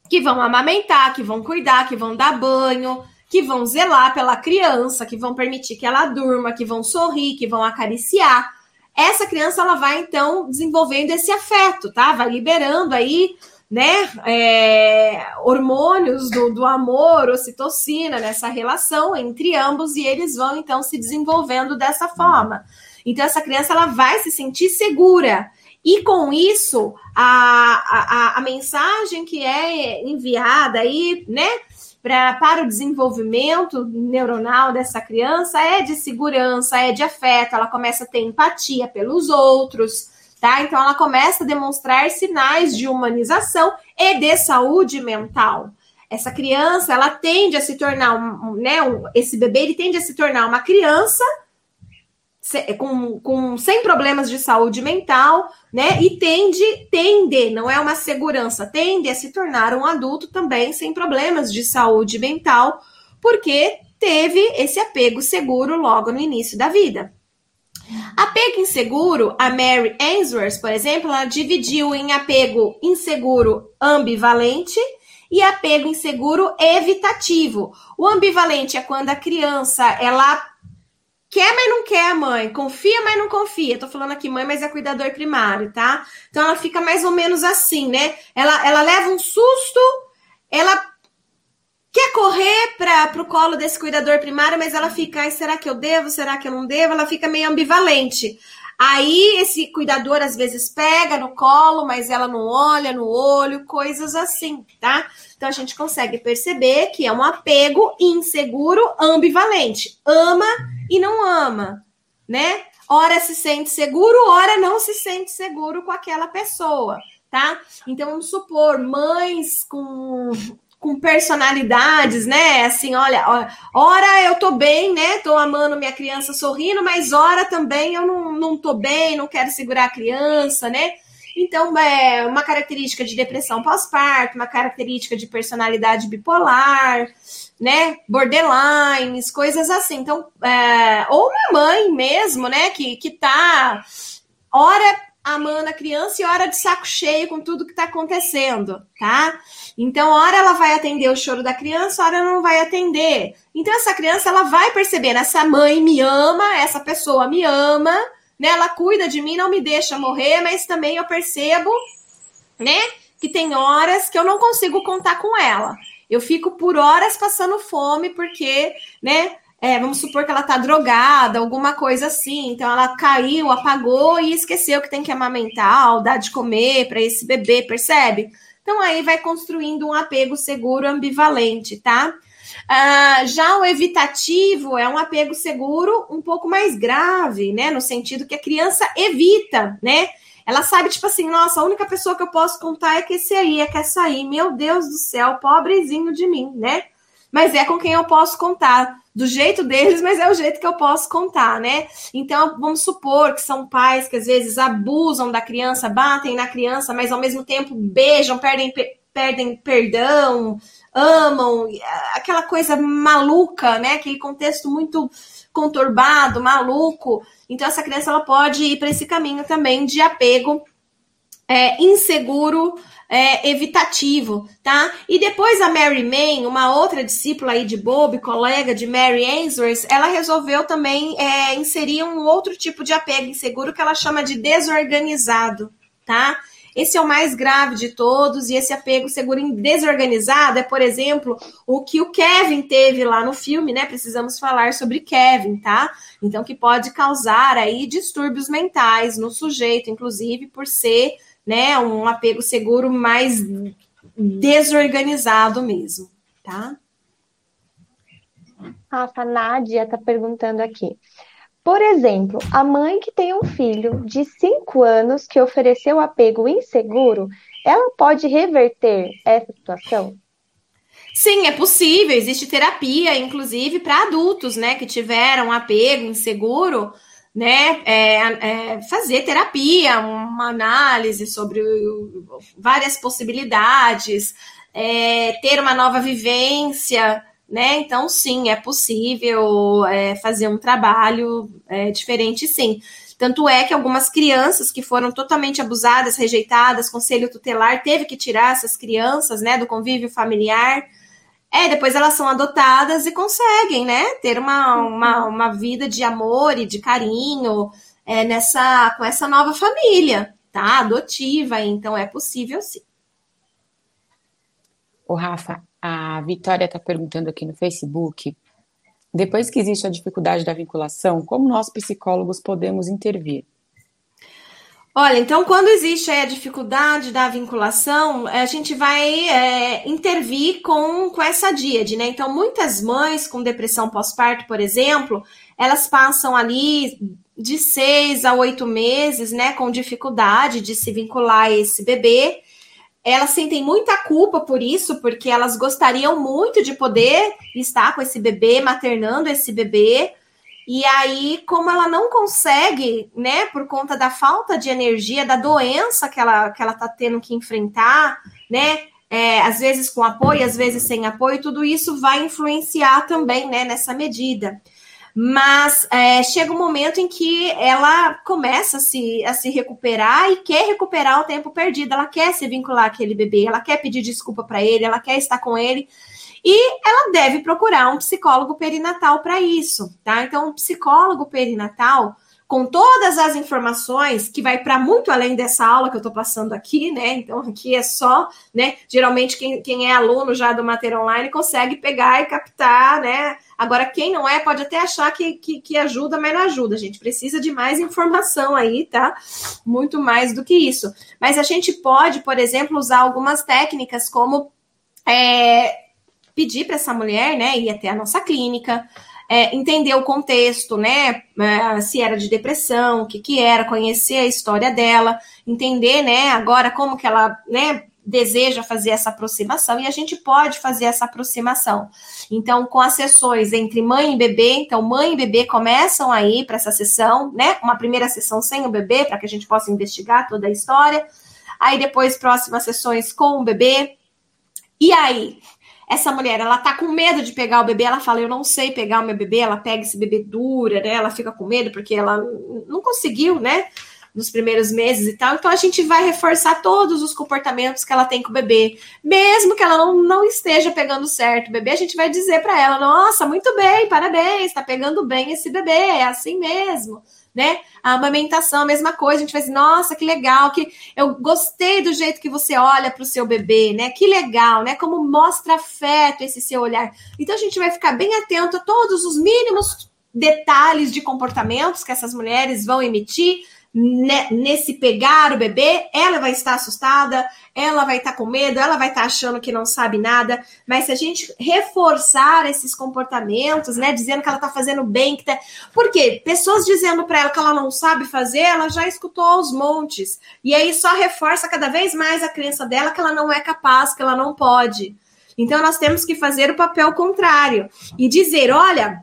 que vão amamentar, que vão cuidar, que vão dar banho, que vão zelar pela criança, que vão permitir que ela durma, que vão sorrir, que vão acariciar essa criança ela vai então desenvolvendo esse afeto, tá? Vai liberando aí, né, é, hormônios do, do amor, ocitocina nessa relação entre ambos e eles vão então se desenvolvendo dessa forma. Então essa criança ela vai se sentir segura. E com isso, a, a, a mensagem que é enviada aí, né, pra, para o desenvolvimento neuronal dessa criança é de segurança, é de afeto, ela começa a ter empatia pelos outros, tá? Então ela começa a demonstrar sinais de humanização e de saúde mental. Essa criança, ela tende a se tornar, um, né, um, esse bebê, ele tende a se tornar uma criança com, com sem problemas de saúde mental, né? E tende, tende, não é uma segurança, tende a se tornar um adulto também sem problemas de saúde mental, porque teve esse apego seguro logo no início da vida. Apego inseguro, a Mary Ainsworth, por exemplo, ela dividiu em apego inseguro ambivalente e apego inseguro evitativo. O ambivalente é quando a criança ela quer, mas não quer mãe, confia, mas não confia. Tô falando aqui mãe, mas é cuidador primário, tá? Então ela fica mais ou menos assim, né? Ela, ela leva um susto, ela quer correr para o colo desse cuidador primário, mas ela fica, será que eu devo? Será que eu não devo? Ela fica meio ambivalente. Aí esse cuidador às vezes pega no colo, mas ela não olha no olho, coisas assim, tá? Então a gente consegue perceber que é um apego inseguro ambivalente. Ama e não ama, né? Ora se sente seguro, ora não se sente seguro com aquela pessoa, tá? Então vamos supor, mães com com personalidades, né? Assim, olha, ora eu tô bem, né? Tô amando minha criança sorrindo, mas ora também eu não, não tô bem, não quero segurar a criança, né? Então, é uma característica de depressão pós-parto, uma característica de personalidade bipolar, né? Borderlines, coisas assim. Então, é, ou uma mãe mesmo, né? Que, que tá, ora amando a criança e hora de saco cheio com tudo que está acontecendo, tá? Então, hora ela vai atender o choro da criança, hora não vai atender. Então, essa criança ela vai perceber, essa mãe me ama, essa pessoa me ama, né? Ela cuida de mim, não me deixa morrer, mas também eu percebo, né? Que tem horas que eu não consigo contar com ela. Eu fico por horas passando fome porque, né? é, vamos supor que ela tá drogada, alguma coisa assim, então ela caiu, apagou e esqueceu que tem que amamentar, dar de comer para esse bebê, percebe? Então aí vai construindo um apego seguro ambivalente, tá? Ah, já o evitativo é um apego seguro um pouco mais grave, né? No sentido que a criança evita, né? Ela sabe, tipo assim, nossa, a única pessoa que eu posso contar é que esse aí é que essa aí. Meu Deus do céu, pobrezinho de mim, né? Mas é com quem eu posso contar do jeito deles, mas é o jeito que eu posso contar, né? Então, vamos supor que são pais que às vezes abusam da criança, batem na criança, mas ao mesmo tempo beijam, perdem, perdem perdão, amam, aquela coisa maluca, né? Aquele contexto muito conturbado, maluco. Então, essa criança ela pode ir para esse caminho também de apego é, inseguro é, evitativo, tá? E depois a Mary Main, uma outra discípula aí de Bob, colega de Mary Ainsworth, ela resolveu também é, inserir um outro tipo de apego inseguro que ela chama de desorganizado, tá? Esse é o mais grave de todos, e esse apego seguro desorganizado é, por exemplo, o que o Kevin teve lá no filme, né? Precisamos falar sobre Kevin, tá? Então, que pode causar aí distúrbios mentais no sujeito, inclusive por ser né, um apego seguro mais desorganizado mesmo, tá? A Nádia está perguntando aqui. Por exemplo, a mãe que tem um filho de 5 anos que ofereceu apego inseguro, ela pode reverter essa situação? Sim, é possível. Existe terapia, inclusive, para adultos, né, que tiveram apego inseguro né, é, é, fazer terapia, uma análise sobre várias possibilidades, é, ter uma nova vivência, né? Então, sim, é possível é, fazer um trabalho é, diferente, sim. Tanto é que algumas crianças que foram totalmente abusadas, rejeitadas, conselho tutelar teve que tirar essas crianças, né, do convívio familiar é, depois elas são adotadas e conseguem, né, ter uma, uma, uma vida de amor e de carinho é, nessa, com essa nova família, tá? Adotiva, então é possível sim. O Rafa, a Vitória está perguntando aqui no Facebook. Depois que existe a dificuldade da vinculação, como nós psicólogos podemos intervir? Olha, então quando existe a dificuldade da vinculação, a gente vai é, intervir com, com essa díade, né? Então, muitas mães com depressão pós-parto, por exemplo, elas passam ali de seis a oito meses, né, com dificuldade de se vincular a esse bebê. Elas sentem muita culpa por isso, porque elas gostariam muito de poder estar com esse bebê, maternando esse bebê, E aí, como ela não consegue, né, por conta da falta de energia, da doença que ela, que ela tá tendo que enfrentar, né, é, às vezes com apoio, às vezes sem apoio, tudo isso vai influenciar também, né, nessa medida. Mas é, chega um momento em que ela começa a se, a se recuperar e quer recuperar o tempo perdido, ela quer se vincular àquele bebê, ela quer pedir desculpa para ele, ela quer estar com ele. E ela deve procurar um psicólogo perinatal para isso, tá? Então, um psicólogo perinatal, com todas as informações, que vai para muito além dessa aula que eu estou passando aqui, né? Então, aqui é só, né? Geralmente, quem, quem é aluno já do Mater Online consegue pegar e captar, né? Agora, quem não é, pode até achar que, que, que ajuda, mas não ajuda. A gente precisa de mais informação aí, tá? Muito mais do que isso. Mas a gente pode, por exemplo, usar algumas técnicas como. É, pedir para essa mulher, né, ir até a nossa clínica, é, entender o contexto, né, é, se era de depressão, o que que era, conhecer a história dela, entender, né, agora como que ela, né, deseja fazer essa aproximação e a gente pode fazer essa aproximação. Então, com as sessões entre mãe e bebê, então mãe e bebê começam aí para essa sessão, né? Uma primeira sessão sem o bebê, para que a gente possa investigar toda a história. Aí depois próximas sessões com o bebê. E aí, essa mulher, ela tá com medo de pegar o bebê, ela fala, eu não sei pegar o meu bebê, ela pega esse bebê dura, né? Ela fica com medo porque ela não conseguiu, né? Nos primeiros meses e tal. Então a gente vai reforçar todos os comportamentos que ela tem com o bebê, mesmo que ela não, não esteja pegando certo o bebê, a gente vai dizer para ela: "Nossa, muito bem, parabéns, tá pegando bem esse bebê, é assim mesmo" né? A amamentação, a mesma coisa, a gente vai dizer, nossa, que legal, que eu gostei do jeito que você olha para o seu bebê, né? Que legal, né? Como mostra afeto esse seu olhar. Então a gente vai ficar bem atento a todos os mínimos detalhes de comportamentos que essas mulheres vão emitir nesse pegar o bebê, ela vai estar assustada, ela vai estar com medo, ela vai estar achando que não sabe nada, mas se a gente reforçar esses comportamentos, né, dizendo que ela está fazendo bem, que tá... porque pessoas dizendo para ela que ela não sabe fazer, ela já escutou aos montes, e aí só reforça cada vez mais a crença dela que ela não é capaz, que ela não pode. Então nós temos que fazer o papel contrário e dizer, olha,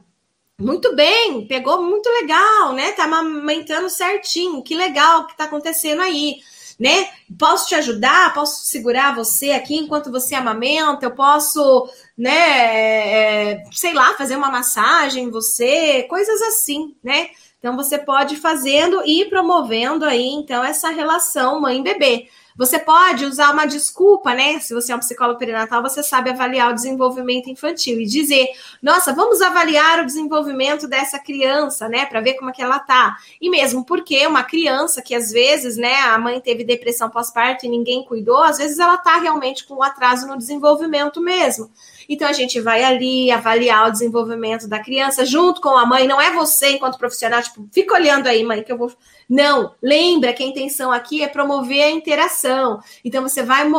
muito bem, pegou muito legal, né? Tá amamentando certinho, que legal que tá acontecendo aí, né? Posso te ajudar? Posso segurar você aqui enquanto você amamenta? Eu posso, né? É, sei lá, fazer uma massagem em você, coisas assim, né? Então você pode ir fazendo e promovendo aí então essa relação mãe-bebê. Você pode usar uma desculpa, né? Se você é um psicólogo perinatal, você sabe avaliar o desenvolvimento infantil e dizer: nossa, vamos avaliar o desenvolvimento dessa criança, né? Para ver como é que ela tá. E mesmo porque uma criança que às vezes, né, a mãe teve depressão pós-parto e ninguém cuidou, às vezes ela tá realmente com um atraso no desenvolvimento mesmo. Então a gente vai ali avaliar o desenvolvimento da criança junto com a mãe. Não é você, enquanto profissional, tipo, fica olhando aí, mãe, que eu vou. Não, lembra que a intenção aqui é promover a interação. Então você vai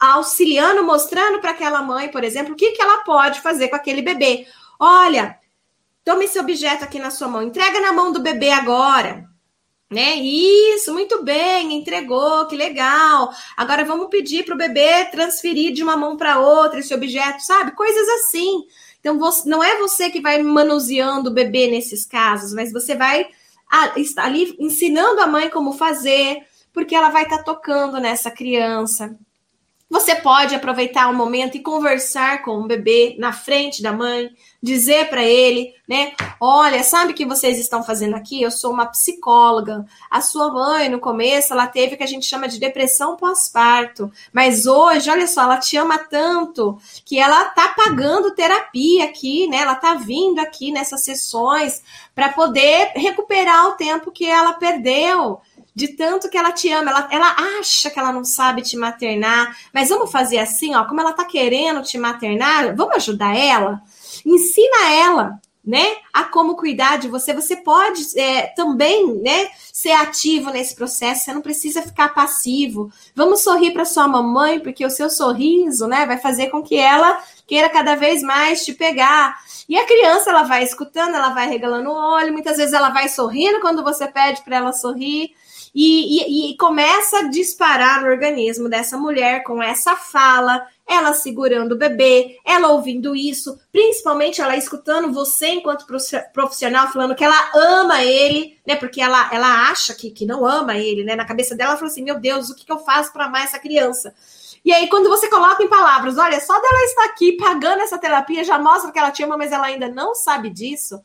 auxiliando, mostrando para aquela mãe, por exemplo, o que, que ela pode fazer com aquele bebê. Olha, tome esse objeto aqui na sua mão, entrega na mão do bebê agora né? Isso, muito bem, entregou, que legal. Agora vamos pedir para o bebê transferir de uma mão para outra esse objeto, sabe? Coisas assim. Então, não é você que vai manuseando o bebê nesses casos, mas você vai estar ali ensinando a mãe como fazer, porque ela vai estar tá tocando nessa criança. Você pode aproveitar um momento e conversar com o bebê na frente da mãe, dizer para ele, né? Olha, sabe o que vocês estão fazendo aqui? Eu sou uma psicóloga. A sua mãe, no começo, ela teve o que a gente chama de depressão pós-parto. Mas hoje, olha só, ela te ama tanto que ela tá pagando terapia aqui, né? Ela tá vindo aqui nessas sessões para poder recuperar o tempo que ela perdeu de tanto que ela te ama, ela, ela acha que ela não sabe te maternar, mas vamos fazer assim, ó, como ela tá querendo te maternar, vamos ajudar ela? Ensina ela, né, a como cuidar de você. Você pode é, também, né, ser ativo nesse processo. Você não precisa ficar passivo. Vamos sorrir para sua mamãe, porque o seu sorriso, né, vai fazer com que ela queira cada vez mais te pegar. E a criança, ela vai escutando, ela vai regalando o olho. Muitas vezes ela vai sorrindo quando você pede para ela sorrir. E, e, e começa a disparar no organismo dessa mulher com essa fala, ela segurando o bebê, ela ouvindo isso, principalmente ela escutando você enquanto profissional falando que ela ama ele, né? Porque ela, ela acha que, que não ama ele, né? Na cabeça dela, ela falou assim: meu Deus, o que, que eu faço para amar essa criança? E aí, quando você coloca em palavras, olha, só dela estar aqui pagando essa terapia já mostra que ela te ama, mas ela ainda não sabe disso.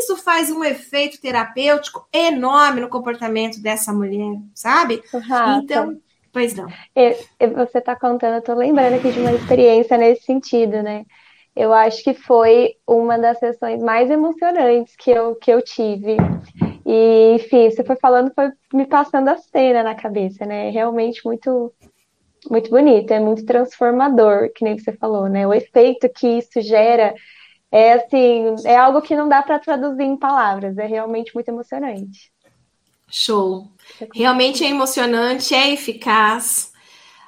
Isso faz um efeito terapêutico enorme no comportamento dessa mulher, sabe? Rafa, então, pois não. Eu, eu, você está contando, eu tô lembrando aqui de uma experiência nesse sentido, né? Eu acho que foi uma das sessões mais emocionantes que eu, que eu tive. E, enfim, você foi falando, foi me passando a cena na cabeça, né? Realmente muito, muito bonito, é muito transformador, que nem você falou, né? O efeito que isso gera é assim, é algo que não dá para traduzir em palavras, é realmente muito emocionante. Show. Realmente é emocionante, é eficaz.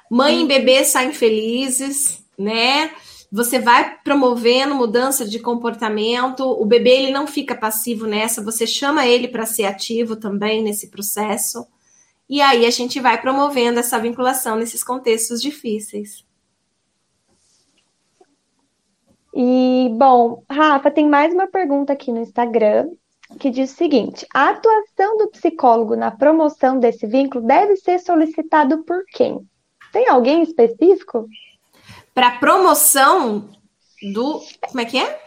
Mãe e bebê saem felizes, né? Você vai promovendo mudança de comportamento. O bebê ele não fica passivo nessa, você chama ele para ser ativo também nesse processo. E aí a gente vai promovendo essa vinculação nesses contextos difíceis. E, bom, Rafa, tem mais uma pergunta aqui no Instagram que diz o seguinte: a atuação do psicólogo na promoção desse vínculo deve ser solicitado por quem? Tem alguém específico? Para promoção do. Como é que é?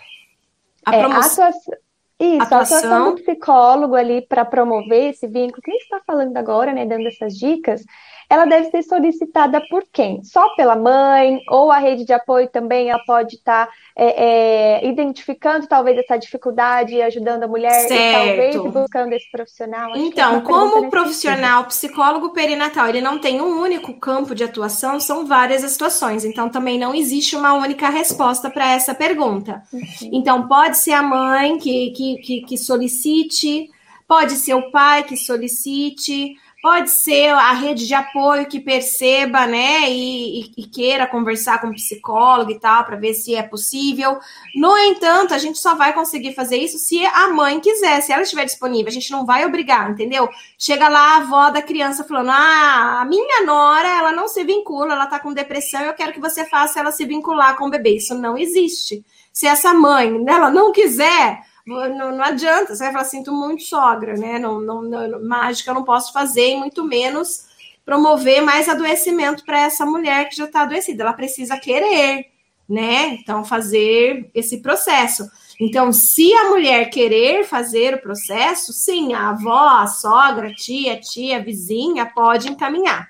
A é, promoção. Atuação... Isso, atuação... a atuação do psicólogo ali para promover esse vínculo, que a gente está falando agora, né, dando essas dicas, ela deve ser solicitada por quem? Só pela mãe ou a rede de apoio também ela pode estar tá, é, é, identificando talvez essa dificuldade e ajudando a mulher talvez buscando esse profissional. Acho então, como profissional psicólogo perinatal, ele não tem um único campo de atuação, são várias as situações. Então, também não existe uma única resposta para essa pergunta. Uhum. Então, pode ser a mãe que, que, que, que solicite, pode ser o pai que solicite Pode ser a rede de apoio que perceba, né, e, e, queira conversar com psicólogo e tal, para ver se é possível. No entanto, a gente só vai conseguir fazer isso se a mãe quiser, se ela estiver disponível. A gente não vai obrigar, entendeu? Chega lá a avó da criança falando: ah, a minha nora, ela não se vincula, ela tá com depressão, eu quero que você faça ela se vincular com o bebê. Isso não existe. Se essa mãe, ela não quiser não, não adianta, você vai falar, sinto muito sogra, né? Não, não, não, mágica eu não posso fazer, e muito menos promover mais adoecimento para essa mulher que já está adoecida. Ela precisa querer, né? Então, fazer esse processo. Então, se a mulher querer fazer o processo, sim, a avó, a sogra, a tia, a tia, a vizinha pode encaminhar.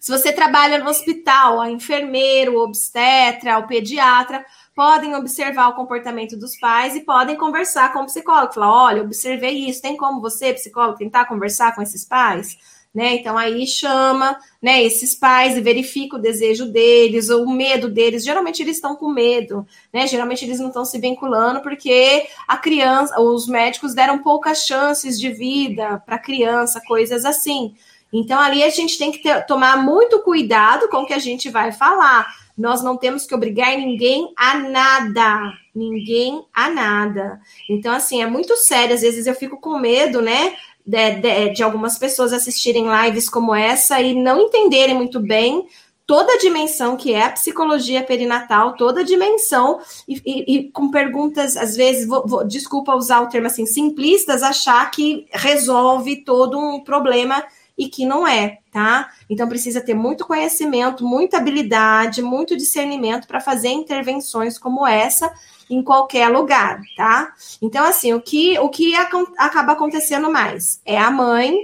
Se você trabalha no hospital, a enfermeiro, o obstetra, o pediatra, podem observar o comportamento dos pais e podem conversar com o psicólogo. Falar, olha, observei isso, tem como você, psicólogo, tentar conversar com esses pais? Né? Então aí chama, né, esses pais e verifica o desejo deles ou o medo deles. Geralmente eles estão com medo, né? Geralmente eles não estão se vinculando porque a criança, os médicos deram poucas chances de vida para a criança, coisas assim. Então ali a gente tem que ter, tomar muito cuidado com o que a gente vai falar nós não temos que obrigar ninguém a nada. Ninguém a nada. Então, assim, é muito sério. Às vezes eu fico com medo, né? De, de, de algumas pessoas assistirem lives como essa e não entenderem muito bem toda a dimensão que é a psicologia perinatal, toda a dimensão, e, e, e com perguntas, às vezes, vou, vou, desculpa usar o termo assim, simplistas, achar que resolve todo um problema e que não é, tá? Então precisa ter muito conhecimento, muita habilidade, muito discernimento para fazer intervenções como essa em qualquer lugar, tá? Então assim, o que o que acaba acontecendo mais é a mãe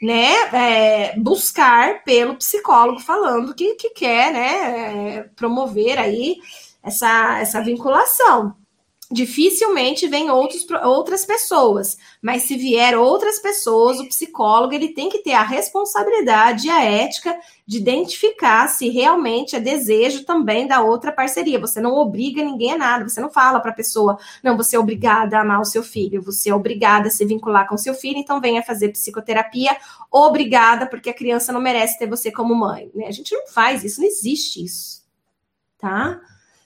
né, é, buscar pelo psicólogo falando que, que quer, né, é, promover aí essa, essa vinculação dificilmente vem outros, outras pessoas, mas se vier outras pessoas, o psicólogo ele tem que ter a responsabilidade e a ética de identificar se realmente é desejo também da outra parceria. Você não obriga ninguém a nada, você não fala para a pessoa, não, você é obrigada a amar o seu filho, você é obrigada a se vincular com o seu filho, então venha fazer psicoterapia, obrigada, porque a criança não merece ter você como mãe. Né? A gente não faz isso, não existe isso, tá?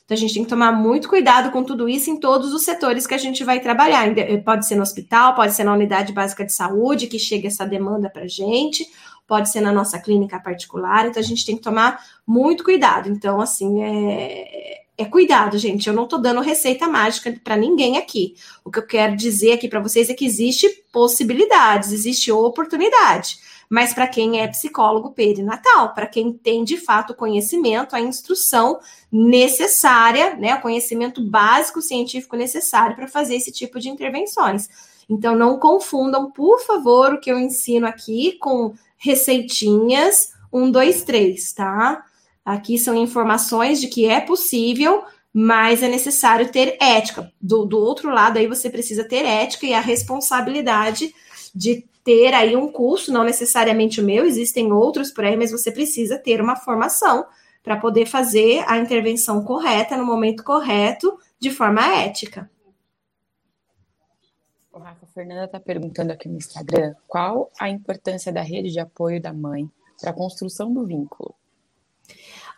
Então a gente tem que tomar muito cuidado com tudo isso em todos os setores que a gente vai trabalhar. Pode ser no hospital, pode ser na unidade básica de saúde que chega essa demanda para a gente, pode ser na nossa clínica particular. Então a gente tem que tomar muito cuidado. Então, assim, é, é cuidado, gente. Eu não estou dando receita mágica para ninguém aqui. O que eu quero dizer aqui para vocês é que existe possibilidades, existe oportunidade mas para quem é psicólogo perinatal, para quem tem de fato o conhecimento, a instrução necessária, né, o conhecimento básico científico necessário para fazer esse tipo de intervenções. Então não confundam, por favor, o que eu ensino aqui com receitinhas um, dois, três, tá? Aqui são informações de que é possível, mas é necessário ter ética. Do, do outro lado, aí você precisa ter ética e a responsabilidade de ter aí um curso, não necessariamente o meu, existem outros por aí, mas você precisa ter uma formação para poder fazer a intervenção correta no momento correto, de forma ética. O Rafa Fernanda está perguntando aqui no Instagram qual a importância da rede de apoio da mãe para a construção do vínculo.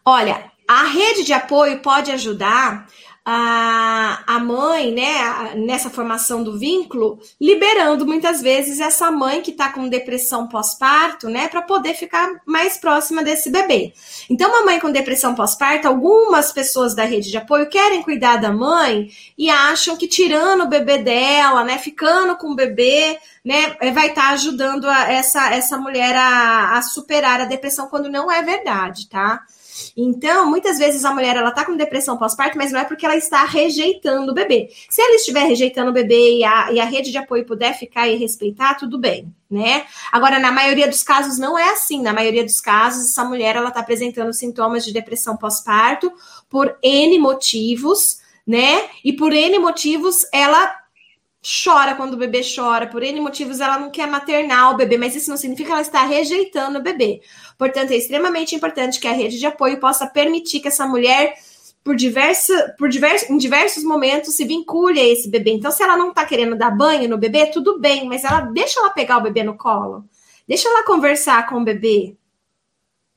Olha, a rede de apoio pode ajudar a, a mãe, né, nessa formação do vínculo, liberando muitas vezes essa mãe que está com depressão pós-parto, né, para poder ficar mais próxima desse bebê. Então, uma mãe com depressão pós-parto, algumas pessoas da rede de apoio querem cuidar da mãe e acham que tirando o bebê dela, né, ficando com o bebê, né, vai estar tá ajudando a, essa, essa mulher a, a superar a depressão, quando não é verdade, tá? Então, muitas vezes a mulher ela tá com depressão pós-parto, mas não é porque ela está rejeitando o bebê. Se ela estiver rejeitando o bebê e a, e a rede de apoio puder ficar e respeitar, tudo bem, né? Agora, na maioria dos casos não é assim. Na maioria dos casos, essa mulher ela tá apresentando sintomas de depressão pós-parto por N motivos, né? E por N motivos ela chora quando o bebê chora, por N motivos ela não quer maternar o bebê, mas isso não significa que ela está rejeitando o bebê. Portanto, é extremamente importante que a rede de apoio possa permitir que essa mulher, por, diversa, por diversos, em diversos momentos, se vincule a esse bebê. Então, se ela não está querendo dar banho no bebê, tudo bem, mas ela deixa ela pegar o bebê no colo. Deixa ela conversar com o bebê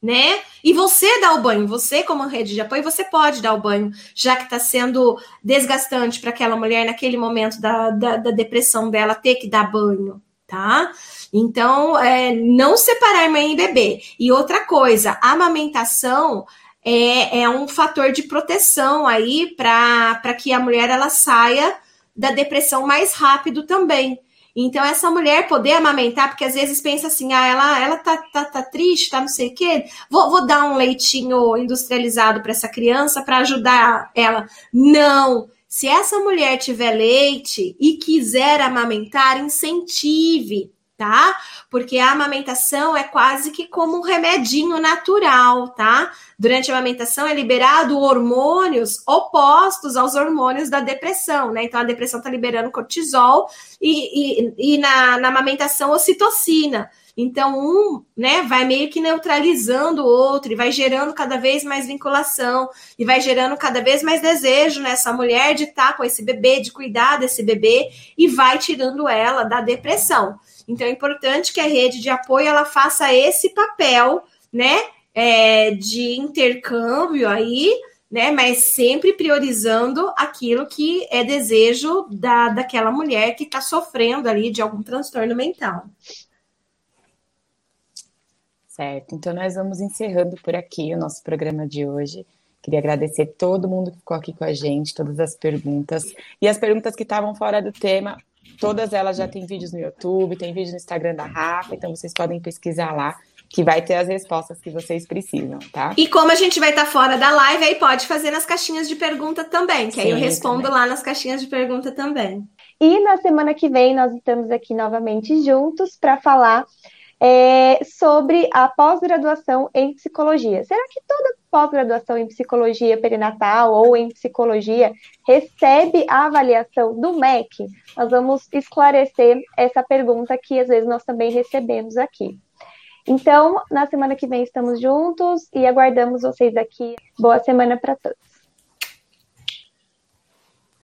né? E você dá o banho, você como rede de apoio, você pode dar o banho, já que está sendo desgastante para aquela mulher naquele momento da, da, da, depressão dela ter que dar banho, tá? Então, é, não separar mãe e bebê. E outra coisa, a amamentação é, é um fator de proteção aí para que a mulher ela saia da depressão mais rápido também. Então, essa mulher poder amamentar, porque às vezes pensa assim, ah, ela, ela tá, tá, tá triste, tá não sei o quê, vou, vou dar um leitinho industrializado para essa criança para ajudar ela. Não! Se essa mulher tiver leite e quiser amamentar, incentive tá? Porque a amamentação é quase que como um remedinho natural, tá? Durante a amamentação é liberado hormônios opostos aos hormônios da depressão, né? Então a depressão tá liberando cortisol e, e, e na, na amamentação ocitocina. Então, um, né, vai meio que neutralizando o outro e vai gerando cada vez mais vinculação e vai gerando cada vez mais desejo nessa mulher de estar tá com esse bebê, de cuidar desse bebê e vai tirando ela da depressão. Então é importante que a rede de apoio ela faça esse papel, né, é, de intercâmbio aí, né, mas sempre priorizando aquilo que é desejo da, daquela mulher que está sofrendo ali de algum transtorno mental. Certo, então nós vamos encerrando por aqui o nosso programa de hoje. Queria agradecer todo mundo que ficou aqui com a gente, todas as perguntas. E as perguntas que estavam fora do tema, Todas elas já têm vídeos no YouTube, tem vídeo no Instagram da Rafa, então vocês podem pesquisar lá, que vai ter as respostas que vocês precisam, tá? E como a gente vai estar tá fora da live, aí pode fazer nas caixinhas de pergunta também, que Sim, aí eu respondo também. lá nas caixinhas de pergunta também. E na semana que vem nós estamos aqui novamente juntos para falar é, sobre a pós-graduação em psicologia. Será que toda pós-graduação em psicologia perinatal ou em psicologia recebe a avaliação do MEC? Nós vamos esclarecer essa pergunta que às vezes nós também recebemos aqui. Então, na semana que vem estamos juntos e aguardamos vocês aqui. Boa semana para todos.